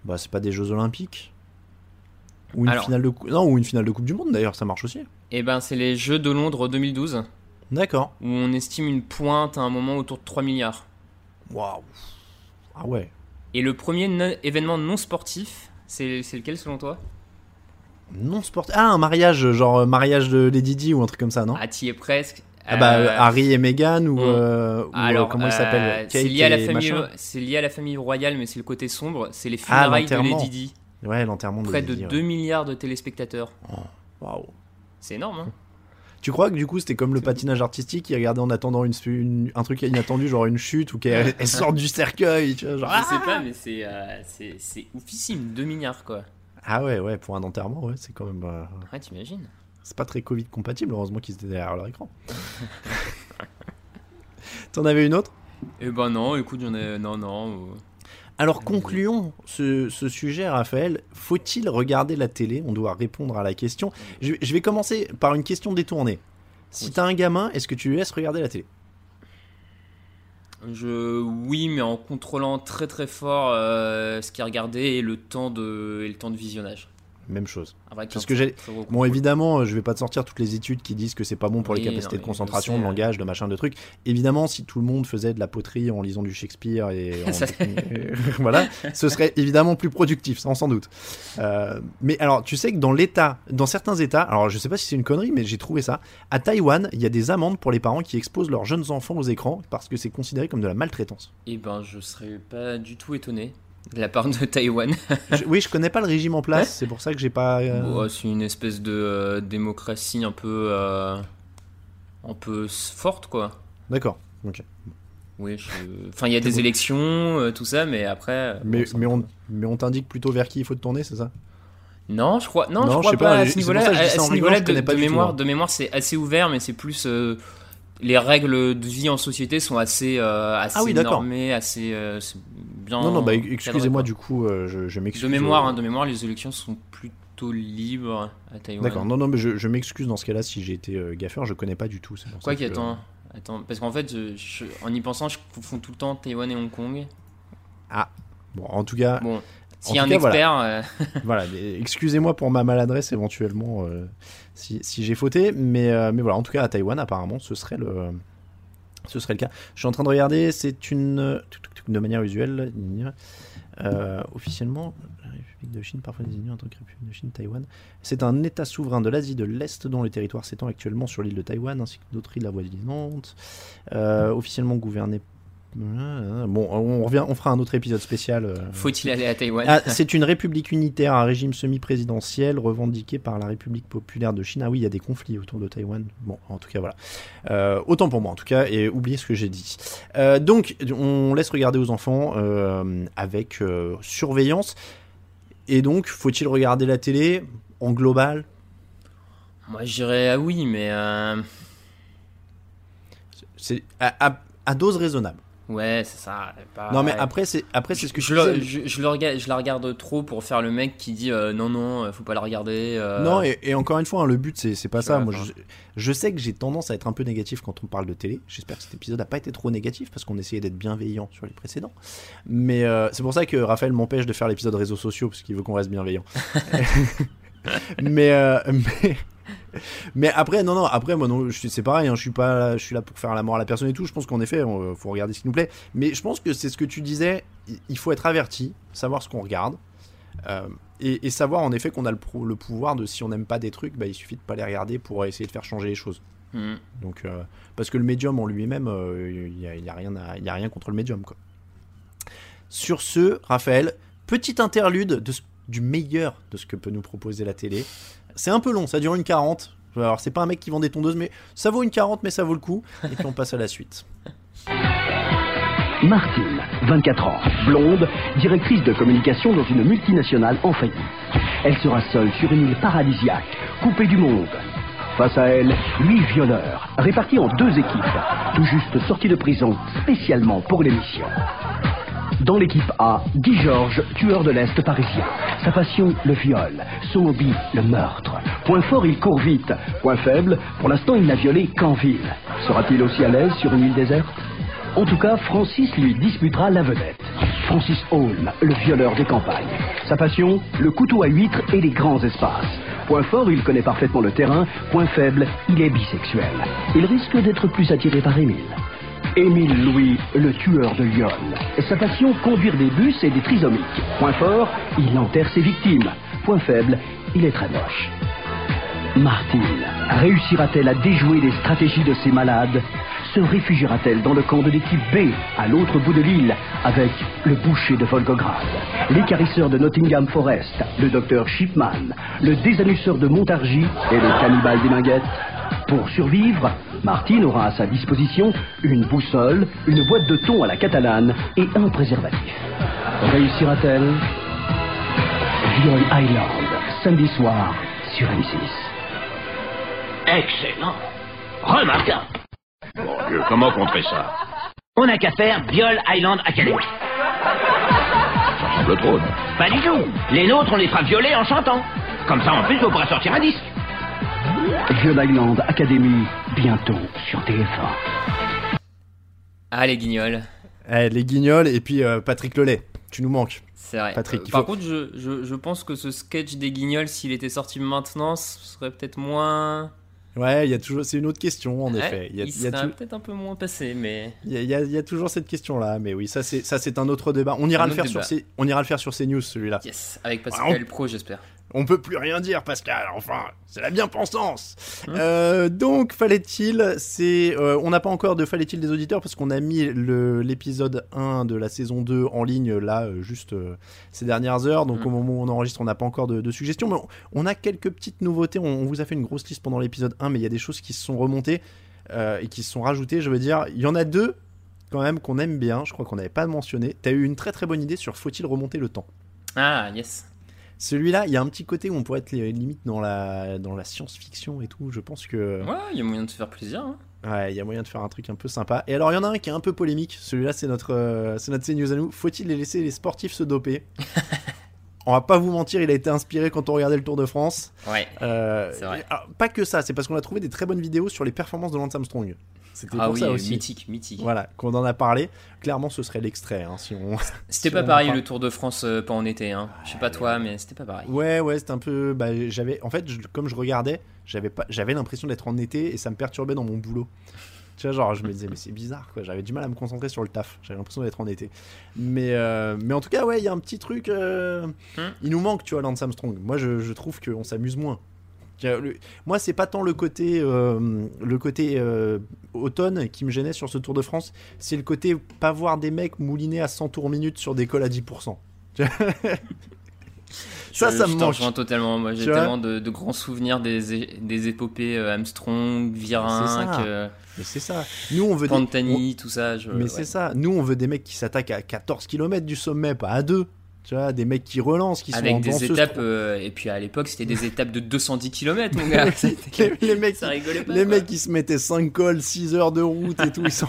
bah, c'est pas des Jeux Olympiques ou une, Alors. finale de cou- non, ou une finale de Coupe du Monde d'ailleurs, ça marche aussi. Et ben c'est les Jeux de Londres 2012 D'accord. où on estime une pointe à un moment autour de 3 milliards. Waouh. Ah ouais. Et le premier non- événement non sportif, c'est c'est lequel selon toi? Non sport. Ah, un mariage, genre euh, mariage de Lady Di ou un truc comme ça, non? Ah, t'y es presque. Ah bah Euh, Harry et Meghan ou, on- euh, ou, Alors, comment il s'appelle? C'est lié à la famille. C'est lié à la famille royale, mais c'est le côté sombre. C'est les Ah, funérailles de l'enterrement. Lady Di. Ouais, l'enterrement de Près Lady de ouais. 2 milliards de téléspectateurs. Waouh. C'est énorme, hein Tu crois que du coup c'était comme le patinage artistique, il regardait en attendant une, une- un truc inattendu, genre une chute ou qu'elle elle sort du cercueil, tu vois, genre, Je ah, sais pas, mais c'est euh, c'est- c'est oufissime, 2 milliards quoi. Ah ouais, ouais, pour un enterrement, ouais, c'est quand même. euh, Ouais, t'imagines c'est pas très Covid compatible, heureusement qu'ils étaient derrière leur écran. T'en avais une autre? Eh ben non, écoute, j'en ai. Non, non. euh, Alors concluons ce, ce sujet, Raphaël. Faut-il regarder la télé? On doit répondre à la question. Je, je vais commencer par une question détournée. Si Oui. t'as un gamin, est-ce que tu lui laisses regarder la télé? Je, oui, mais en contrôlant très très fort euh, ce qu'il a regardé et le temps de, et le temps de visionnage. Même chose. Parce que j'ai- très gros Bon, évidemment, euh, je vais pas te sortir toutes les études qui disent que c'est pas bon pour les capacités non, de concentration, de sais, langage, de machin, de trucs. Évidemment, si tout le monde faisait de la poterie en lisant du Shakespeare et en- Ça- voilà, ce serait évidemment plus productif, s'en doute. Euh, mais alors, tu sais que dans l'État, dans certains États, alors je sais pas si c'est une connerie, mais j'ai trouvé ça. À Taïwan, il y a des amendes pour les parents qui exposent leurs jeunes enfants aux écrans parce que c'est considéré comme de la maltraitance. Eh ben, je serais pas du tout étonné de la part de Taïwan. Je- oui, je connais pas le régime en place, c'est pour ça que j'ai pas. euh, Bon, c'est une espèce de euh, démocratie un peu, euh, un peu forte, quoi. D'accord. Ok. Oui, je- enfin, il y a des élections, tout ça, mais après. Mais, bon, mais on, mais on t'indique plutôt vers qui il faut te tourner, c'est ça? Non, je crois, non, Non, je je crois sais pas, pas, à ce niveau-là. je À ce je de, tout, mémoire, hein. de mémoire, c'est assez ouvert, mais c'est plus euh, les règles de vie en société sont assez, euh, assez Ah oui, d'accord. normées, assez euh, bien. Non, non, bah excusez-moi, du coup, euh, je, je m'excuse. De mémoire, euh, hein, de mémoire, les élections sont plutôt libres à Taïwan. D'accord, non, non, mais je, je m'excuse dans ce cas-là si j'ai été euh, gaffeur, je connais pas du tout. pour Quoi qu'il attends, attends, parce qu'en fait, je- en y pensant, je confonds tout le temps Taïwan et Hong Kong. euh, Bon, en tout cas, Bon, s'il y a un cas, expert, euh, voilà, excusez-moi pour ma maladresse éventuellement si, si j'ai fauté, mais, mais voilà, en tout cas à Taïwan, apparemment, ce serait le, ce serait le cas. Je suis en train de regarder, c'est une, euh, de manière usuelle, euh, officiellement, la République de Chine, parfois désignée en tant que République de Chine, Taïwan, c'est un État souverain de l'Asie de l'Est dont le territoire s'étend actuellement sur l'île de Taïwan ainsi que d'autres îles avoisinantes, euh, officiellement gouverné. Bon, on revient, on fera un autre épisode spécial. euh, faut-il aller à Taïwan? Ah, c'est une république unitaire à régime semi-présidentiel revendiquée par la République populaire de Chine. Ah oui, il y a des conflits autour de Taïwan. Bon, en tout cas, voilà. Euh, autant pour moi, en tout cas, et oubliez ce que j'ai dit. Euh, donc, on laisse regarder aux enfants euh, avec surveillance. Et donc, faut-il regarder la télé en global? Moi, je dirais ah oui, mais C'est à, à- à dose raisonnable. Ouais, c'est ça. Non, mais après, c'est après c'est ce que je, je, le, je, je le regarde, je la regarde trop pour faire le mec qui dit euh, non, non, faut pas la regarder. euh, Non, et, et encore une fois, hein, le but, c'est c'est pas ça. Moi, je, sais que j'ai tendance à être un peu négatif quand on parle de télé. J'espère que cet épisode n'a pas été trop négatif parce qu'on essayait d'être bienveillant sur les précédents. Mais euh, c'est pour ça que Raphaël m'empêche de faire l'épisode réseaux sociaux parce qu'il veut qu'on reste bienveillant. mais, euh, mais, mais après, non, non, après, moi, non, c'est pareil. hein, je suis pas, je suis là pour faire la mort à la personne et tout. Je pense qu'en effet, il faut regarder ce qui nous plaît. Mais je pense que c'est ce que tu disais. il- faut être averti, savoir ce qu'on regarde. Euh, et, et savoir en effet qu'on a le, pro- le pouvoir de si on n'aime pas des trucs, bah, il suffit de pas les regarder pour essayer de faire changer les choses. hmm. Donc, euh, parce que le médium en lui-même, euh, il n'y a, y a rien à- il y a rien contre le médium. Quoi. Sur ce, Raphaël, petite interlude de ce- du meilleur de ce que peut nous proposer la télé. C'est un peu long, ça dure une 40. Alors, c'est pas un mec qui vend des tondeuses, mais ça vaut une 40, mais ça vaut le coup. Et puis on passe à la suite. Martine, 24 ans, blonde, directrice de communication dans une multinationale en faillite. Elle sera seule sur une île paradisiaque, coupée du monde. Face à elle, huit violeurs, répartis en deux équipes, tout juste sortis de prison spécialement pour l'émission. Dans l'équipe A, Guy Georges, tueur de l'Est parisien. Sa passion, le viol. Son hobby, le meurtre. Point fort, il court vite. Point faible, pour l'instant, il n'a violé qu'en ville. Sera-t-il aussi à l'aise sur une île déserte? En tout cas, Francis lui disputera la vedette. Francis Holm, le violeur des campagnes. Sa passion, le couteau à huître et les grands espaces. Point fort, il connaît parfaitement le terrain. Point faible, il est bisexuel. Il risque d'être plus attiré par Émile. Émile Louis, le tueur de Lyon. Sa passion, conduire des bus et des trisomiques. Point fort, il enterre ses victimes. Point faible, il est très moche. Martine, réussira-t-elle à déjouer les stratégies de ces malades? Se réfugiera-t-elle dans le camp de l'équipe B, à l'autre bout de l'île, avec le boucher de Volgograd, l'écarisseur de Nottingham Forest, le docteur Shipman, le désannusseur de Montargis et le cannibale des Minguettes? Pour survivre, Martine aura à sa disposition une boussole, une boîte de thon à la catalane et un préservatif. Réussira-t-elle? Viol Island, samedi soir sur M6. Excellent. Remarquable. Mon Dieu, comment contrer ça? On n'a qu'à faire Viol Island Academy. Ça semble trop, non? Pas du tout. Les nôtres, on les fera violer en chantant. Comme ça, en plus, on pourra sortir un disque. Viol Island Academy, bientôt sur TF1. Ah, les guignols. Eh, les guignols et puis euh, Patrick Lelay. Tu nous manques. C'est vrai. Patrick, Euh, par faut- contre, je, je, je pense que ce sketch des guignols, s'il était sorti maintenant, ce serait peut-être moins. Ouais, il y a toujours. C'est une autre question en Ouais, effet. Il y a, il il y a serait tou- peut-être un peu moins passé, mais. il y a- il y a- il y a toujours cette question-là, mais oui, ça c'est ça c'est un autre débat. On ira Un le autre faire sur débat. ces, on ira le faire sur ces news celui-là. Yes, avec Ah, Pascal Pro, j'espère. On peut plus rien dire, Pascal. Enfin, c'est la bien-pensance. Hein Euh, donc, fallait-il, c'est, euh, on n'a pas encore de fallait-il des auditeurs parce qu'on a mis l'épisode 1 de la saison 2 en ligne là, euh, juste euh, ces dernières heures. Donc, Mm. au moment où on enregistre, on n'a pas encore de, de suggestions, mais on, on a quelques petites nouveautés. On, on vous a fait une grosse liste pendant l'épisode 1, mais il y a des choses qui se sont remontées et qui se sont rajoutées. Je veux dire, il y en a deux quand même qu'on aime bien. Je crois qu'on n'avait pas mentionné. T'as eu une très très bonne idée sur faut-il remonter le temps? Ah, yes. Celui-là, il y a un petit côté où on pourrait être li- limite dans la, dans la science-fiction et tout. Je pense que. Ouais, il y a moyen de se faire plaisir. hein. Ouais, il y a moyen de faire un truc un peu sympa. Et alors, il y en a un qui est un peu polémique. Celui-là, c'est notre, euh, c'est notre CNews à nous. Faut-il les laisser les sportifs se doper? On va pas vous mentir, il a été inspiré quand on regardait le Tour de France. Ouais. Euh, C'est vrai. ah, pas que ça, c'est parce qu'on a trouvé des très bonnes vidéos sur les performances de Lance Armstrong. C'était Ah pour oui, ça aussi. mythique, mythique. Voilà, qu'on en a parlé. Clairement, ce serait l'extrait. hein, si on... C'était Si pas on pareil parle- le Tour de France euh, pas en été. Hein. Je sais pas toi, mais c'était pas pareil. Ouais, ouais, c'était un peu. Bah, j'avais, en fait, je- comme je regardais, j'avais pas, j'avais l'impression d'être en été et ça me perturbait dans mon boulot. Tu vois, genre, je me disais, mais c'est bizarre, quoi. J'avais du mal à me concentrer sur le taf. J'avais l'impression d'être en été. Mais, euh, mais en tout cas, ouais, il y a un petit truc. euh, Hmm. Il nous manque, tu vois, Lance Armstrong. Moi, je, je trouve qu'on s'amuse moins. Moi, c'est pas tant le côté, euh, le côté euh, automne qui me gênait sur ce Tour de France. C'est le côté pas voir des mecs mouliner à 100 tours minute sur des cols à 10%. ça, Je- ça je me manque. totalement. Moi, j'ai tellement de, de grands souvenirs des, des épopées euh, Armstrong, ça. euh, Mais c'est ça. Nous, on veut des- Pantani, tout ça. je- on- Mais ouais. c'est ça. Nous, on veut des mecs qui s'attaquent à 14 km du sommet, pas à 2. Tu vois, des mecs qui relancent, qui sont en Avec des danseuse étapes, euh, et puis à l'époque, c'était des étapes de 210 km, mon gars. les, les mecs, ça rigolait pas. les quoi. mecs qui se mettaient 5 cols, 6 heures de route et tout, ils sont...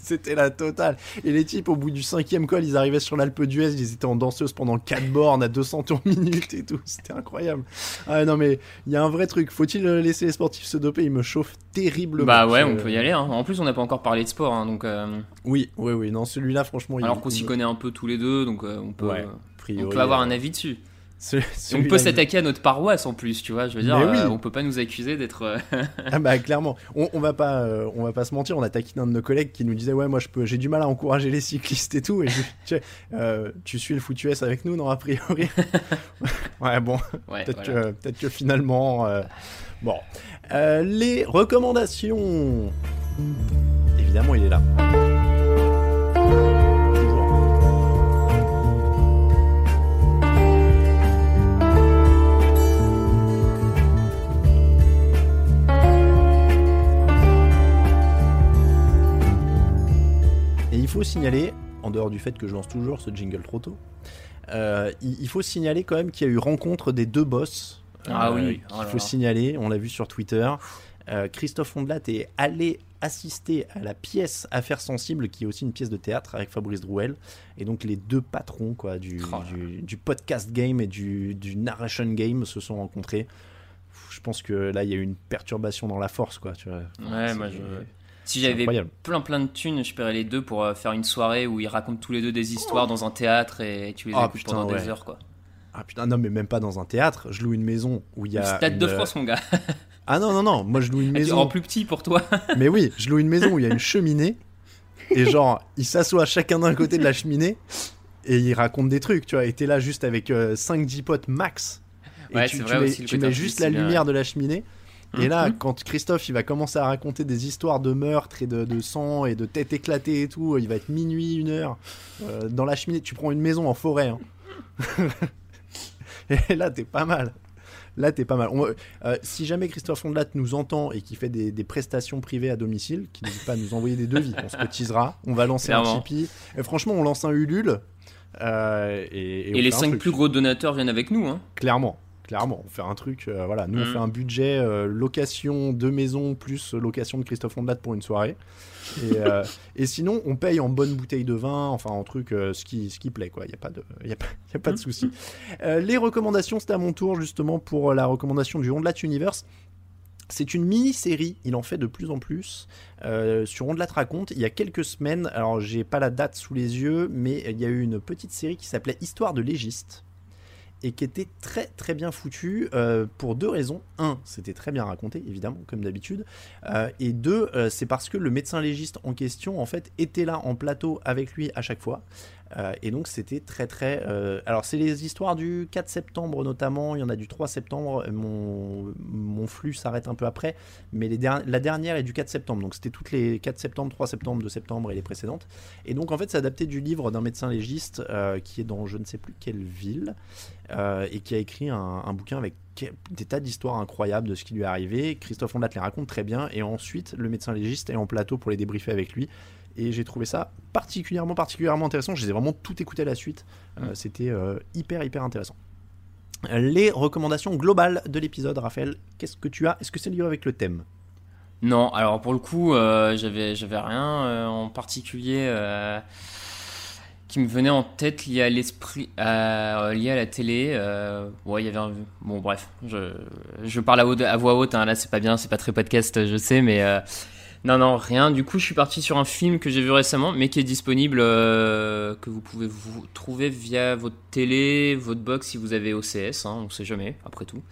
C'était la totale. Et les types, au bout du cinquième col, ils arrivaient sur l'Alpe d'Huez, ils étaient en danseuse pendant 4 bornes à 200 tours minute et tout. C'était incroyable. Ah non, mais il y a un vrai truc. Faut-il laisser les sportifs se doper? Il me chauffe terriblement. Bah ouais, on peut y aller. hein. En plus, on n'a pas encore parlé de sport, hein, donc. euh, Oui, oui, oui. Non, celui-là, franchement, il- alors qu'on s'y connaît un peu tous les deux, donc euh, on peut, Ouais, on peut avoir euh, un avis dessus. Ce- on peut s'attaquer à notre paroisse en plus, tu vois. Je veux dire, oui. euh, on peut pas nous accuser d'être. euh, Ah bah clairement, on, on va pas, euh, on va pas se mentir. On a taquiné un de nos collègues qui nous disait ouais moi je peux, j'ai du mal à encourager les cyclistes et tout. Et je, tu, sais, euh, tu suis le foutu S avec nous non a priori? ouais bon, Ouais, peut-être voilà. que, que finalement, bon, les recommandations. Évidemment il est là. Faut signaler, en dehors du fait que je lance toujours ce jingle trop tôt, euh, il, il faut signaler quand même qu'il y a eu rencontre des deux boss. Ah euh, oui, qu'il oh faut signaler, on l'a vu sur Twitter. Euh, Christophe Ondelat est allé assister à la pièce Affaires sensibles, qui est aussi une pièce de théâtre avec Fabrice Drouel. Et donc les deux patrons quoi, du, Oh là du, du podcast game et du, du narration game se sont rencontrés. Je pense que là, il y a eu une perturbation dans la force. Quoi, tu vois. Ouais, moi je. Si j'avais plein plein de thunes, je paierais les deux pour euh, faire une soirée où ils racontent tous les deux des histoires dans un théâtre et tu les Oh, écoutes putain, pendant ouais. des heures quoi. Ah putain, non, mais même pas dans un théâtre. Je loue une maison où il y Le a. Stade de une- France, mon gars. Ah non, non, non, moi je loue une maison. En plus petit pour toi. Mais oui, je loue une maison où il y a une cheminée. Et genre, ils s'assoient chacun d'un côté de la cheminée. Et ils racontent des trucs, tu vois. Et t'es là juste avec 5-10 potes max. Et Ouais, tu, c'est tu vrai mets, aussi, le tu mets juste la lumière de la cheminée. Et là, quand Christophe il va commencer à raconter des histoires de meurtre et de, de sang et de têtes éclatées et tout, il va être minuit, une heure euh, dans la cheminée. Tu prends une maison en forêt. hein. et là, t'es pas mal. Là, t'es pas mal. On- euh, si jamais Christophe Ondelat nous entend et qui fait des, des prestations privées à domicile, qui n'hésite pas à nous envoyer des devis, on se cotisera. On va lancer un. Tipeee. Et franchement, on lance un Ulule. euh, et, et on Et les fait un 5 truc. plus gros donateurs viennent avec nous. Hein. Clairement, clairement, on fait un truc. euh, voilà, nous on Mhm. fait un budget euh, location de maison plus location de Christophe Ondelat pour une soirée. Et, euh, et sinon, on paye en bonne bouteille de vin, enfin en truc ce qui ce qui plaît quoi. Il y a pas de y a pas, y a pas de souci. Euh, les recommandations, c'était à mon tour justement pour la recommandation du Ondelat Universe. C'est une mini-série, il en fait de plus en plus. Euh, sur On de la raconte, il y a quelques semaines, alors j'ai pas la date sous les yeux, mais il y a eu une petite série qui s'appelait Histoire de légiste et qui était très très bien foutue euh, pour deux raisons. Un, c'était très bien raconté, évidemment, comme d'habitude. Euh, et deux, euh, c'est parce que le médecin légiste en question, en fait, était là en plateau avec lui à chaque fois. Euh, et donc c'était très très... euh, alors c'est les histoires du 4 septembre notamment, il y en a du 3 septembre, mon, flux s'arrête un peu après, mais la dernière est du 4 septembre, donc c'était toutes les 4 septembre, 3 septembre, 2 septembre et les précédentes. Et donc en fait c'est adapté du livre d'un médecin légiste euh, qui est dans je ne sais plus quelle ville, et qui a écrit un, bouquin avec des tas d'histoires incroyables de ce qui lui est arrivé. Christophe Ondat les raconte très bien, et ensuite le médecin légiste est en plateau pour les débriefer avec lui et j'ai trouvé ça particulièrement particulièrement intéressant. Je les ai vraiment tout écouté à la suite. Euh, C'était euh, hyper hyper intéressant. Les recommandations globales de l'épisode, Raphaël, qu'est-ce que tu as? Est-ce que c'est lié avec le thème? Non, alors pour le coup, euh, j'avais j'avais rien euh, en particulier qui me venait en tête lié à l'esprit, euh, lié à la télé. Euh, ouais, il y avait un... bon bref, je, je parle à, haute- à voix haute. hein, là, c'est pas bien, c'est pas très podcast, je sais, mais euh, non, non, rien. Du coup, je suis parti sur un film que j'ai vu récemment, mais qui est disponible, euh, que vous pouvez vous trouver via votre télé, votre box si vous avez OCS. Hein, on sait jamais, après tout.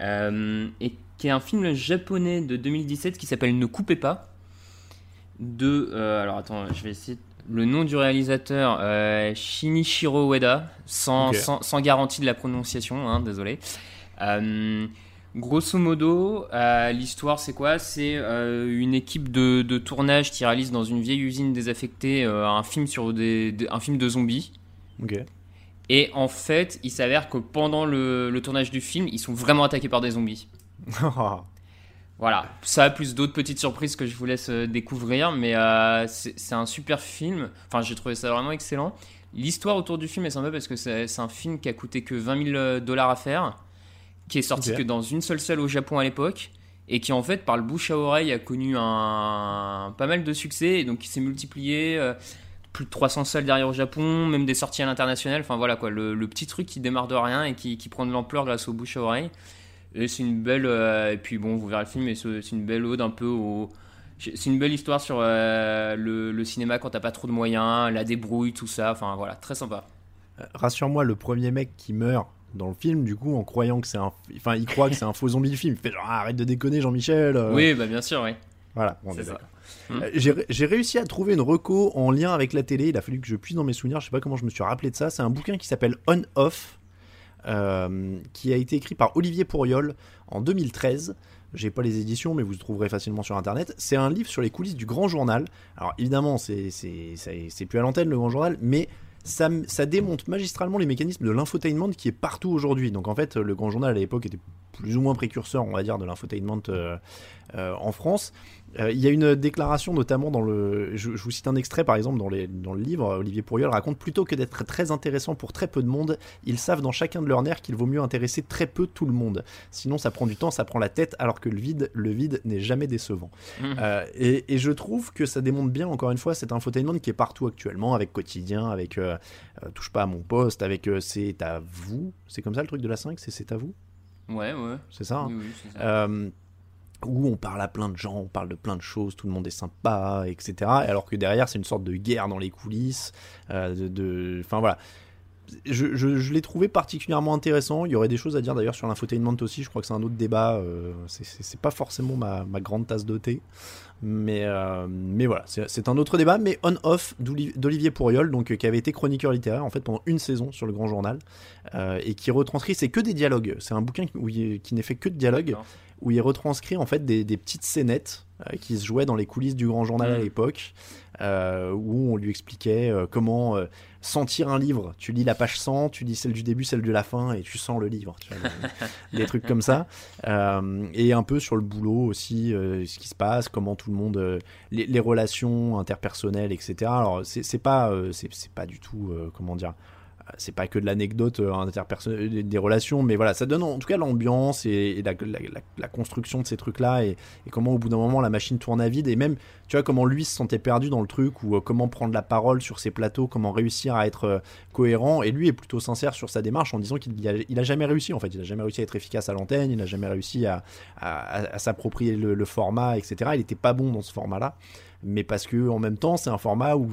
Euh, et qui est un film japonais de 2017 qui s'appelle Ne coupez pas. De. euh, alors attends, je vais essayer. Le nom du réalisateur, Shinichiro Ueda, sans, sans garantie de la prononciation, hein, désolé. Grosso modo, euh, l'histoire c'est quoi? C'est euh, une équipe de, de tournage qui réalise dans une vieille usine désaffectée euh, un film sur des, des- un film de zombies. Ok. Et en fait, il s'avère que pendant le, le tournage du film, ils sont vraiment attaqués par des zombies. Voilà, ça plus d'autres petites surprises que je vous laisse découvrir, mais c'est un super film. Enfin, j'ai trouvé ça vraiment excellent. L'histoire autour du film est sympa parce que c'est c'est un film qui a coûté que 20 000 dollars à faire, qui est sorti que dans une seule salle au Japon à l'époque, et qui en fait, par le bouche à oreille, a connu un pas mal de succès, et donc il s'est multiplié. euh, plus de 300 salles derrière au Japon, même des sorties à l'international. Enfin voilà quoi, le, le petit truc qui démarre de rien et qui, qui prend de l'ampleur grâce au bouche à oreille. Et c'est une belle. euh, et puis bon, vous verrez le film, mais c'est c'est une belle ode un peu au. C'est une belle histoire sur euh, le, le cinéma quand t'as pas trop de moyens, la débrouille, tout ça. Enfin voilà, très sympa. Rassure-moi, le premier mec qui meurt dans le film, du coup, en croyant que c'est un. Enfin, il croit que c'est un faux zombie film. Il fait genre, Ah, arrête de déconner, Jean-Michel. euh. Oui, bah bien sûr, oui. Voilà, on est. Euh, J'ai réussi à trouver une reco en lien avec la télé. Il a fallu que je puisse dans mes souvenirs. Je sais pas comment je me suis rappelé de ça. C'est un bouquin qui s'appelle On Off, euh, qui a été écrit par Olivier Pourriol en 2013. J'ai pas les éditions, mais vous le trouverez facilement sur internet. C'est un livre sur les coulisses du Grand Journal. Alors évidemment, c'est plus à l'antenne le Grand Journal, mais ça, démonte magistralement les mécanismes de l'infotainment qui est partout aujourd'hui. Donc en fait, le Grand Journal à l'époque était plus ou moins précurseur, on va dire, de l'infotainment euh, en France. Euh, Il y a une déclaration notamment dans le. Je, je vous cite un extrait par exemple dans, les, dans le livre. Olivier Pourriol raconte plutôt que d'être très intéressant pour très peu de monde, ils savent dans chacun de leurs nerfs qu'il vaut mieux intéresser très peu tout le monde. Sinon, ça prend du temps, ça prend la tête, alors que le vide, le vide n'est jamais décevant. Mhm. Euh, et, et je trouve que ça démontre bien, encore une fois, cet infotainment qui est partout actuellement, avec Quotidien, avec euh, euh, Touche pas à mon poste, avec euh, C'est à vous. C'est comme ça le truc de la 5, c'est C'est à vous? Ouais, ouais. C'est ça hein? Oui, oui, c'est ça. euh, où on parle à plein de gens, on parle de plein de choses, tout le monde est sympa, etc. Alors que derrière, c'est une sorte de guerre dans les coulisses. euh, de, Enfin voilà. Je, l'ai trouvé particulièrement intéressant. Il y aurait des choses à dire d'ailleurs sur l'infotainment aussi. Je crois que c'est un autre débat. euh, c'est- pas forcément ma, grande tasse de thé. Mais, euh, mais voilà, c'est un autre débat. Mais on-off d'Oli- d'Olivier Pourriol, donc, euh, qui avait été chroniqueur littéraire en fait pendant une saison sur le Grand Journal. et qui retranscrit, c'est que des dialogues. C'est un bouquin il- qui n'est fait que de dialogues. Où il retranscrit en fait des, des petites scénettes euh, qui se jouaient dans les coulisses du Grand Journal à Mm. l'époque, euh, où on lui expliquait euh, comment euh, sentir un livre. Tu lis la page 100, tu lis celle du début, celle de la fin, et tu sens le livre. tu vois, des, trucs comme ça. Et un peu sur le boulot aussi, ce qui se passe, comment tout le monde, les, les relations interpersonnelles, etc. Alors c'est pas, c'est pas du tout, comment dire c'est pas que de l'anecdote euh, interpersonnelle, des relations, mais voilà, ça donne en tout cas l'ambiance et, la, construction de ces trucs-là et, comment au bout d'un moment la machine tourne à vide et même, tu vois, comment lui se sentait perdu dans le truc ou euh, comment prendre la parole sur ses plateaux, comment réussir à être euh, cohérent. Et lui est plutôt sincère sur sa démarche en disant qu'il a, il a jamais réussi en fait, il a jamais réussi à être efficace à l'antenne, il a jamais réussi à, s'approprier le, le, format, etc. Il était pas bon dans ce format-là mais parce que en même temps c'est un format où,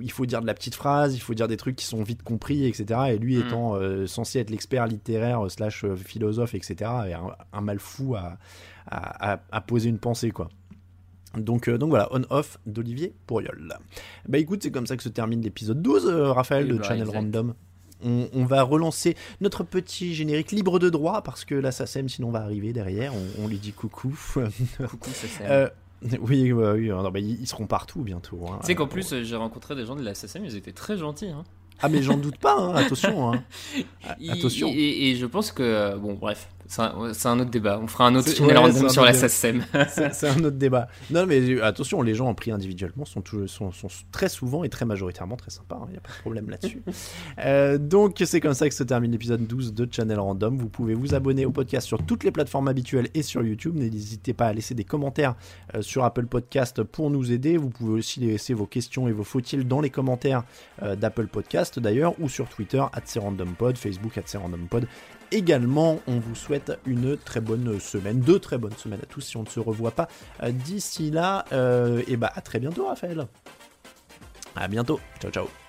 il faut dire de la petite phrase, il faut dire des trucs qui sont vite compris, etc. Et lui mm. étant euh, censé être l'expert littéraire euh, slash euh, philosophe, etc. Et un, mal fou à, à, poser une pensée quoi. Donc, donc voilà, on-off d'Olivier Pourriol. Bah écoute, c'est comme ça que se termine l'épisode 12, Raphaël, de bah, Channel Random. On, va relancer notre petit générique libre de droit parce que la SACEM sinon va arriver derrière. On, lui dit coucou. coucou SACEM. Oui, oui, non, ils seront partout bientôt. Hein. Tu sais qu'en plus, j'ai rencontré des gens de la SSM, ils étaient très gentils. Hein. Ah, mais j'en doute pas, hein, attention. Hein. attention. et, je pense que, bon, bref, c'est un, autre débat. On fera un autre tunnel random sur la SACEM. c'est un autre débat. Non, mais attention, les gens en pris individuellement sont, sont, sont, très souvent et très majoritairement très sympas. Il hein, n'y a pas de problème là-dessus. euh, donc, c'est comme ça que se termine l'épisode 12 de Channel Random. Vous pouvez vous abonner au podcast sur toutes les plateformes habituelles et sur YouTube. N'hésitez pas à laisser des commentaires euh, sur Apple Podcast pour nous aider. Vous pouvez aussi laisser vos questions et vos faut-il dans les commentaires euh, d'Apple Podcast d'ailleurs ou sur Twitter, @randompod, Facebook @randompod également. On vous souhaite une très bonne semaine, deux très bonnes semaines à tous si on ne se revoit pas euh, d'ici là. et euh, bah à très bientôt Raphaël. À bientôt. Ciao ciao.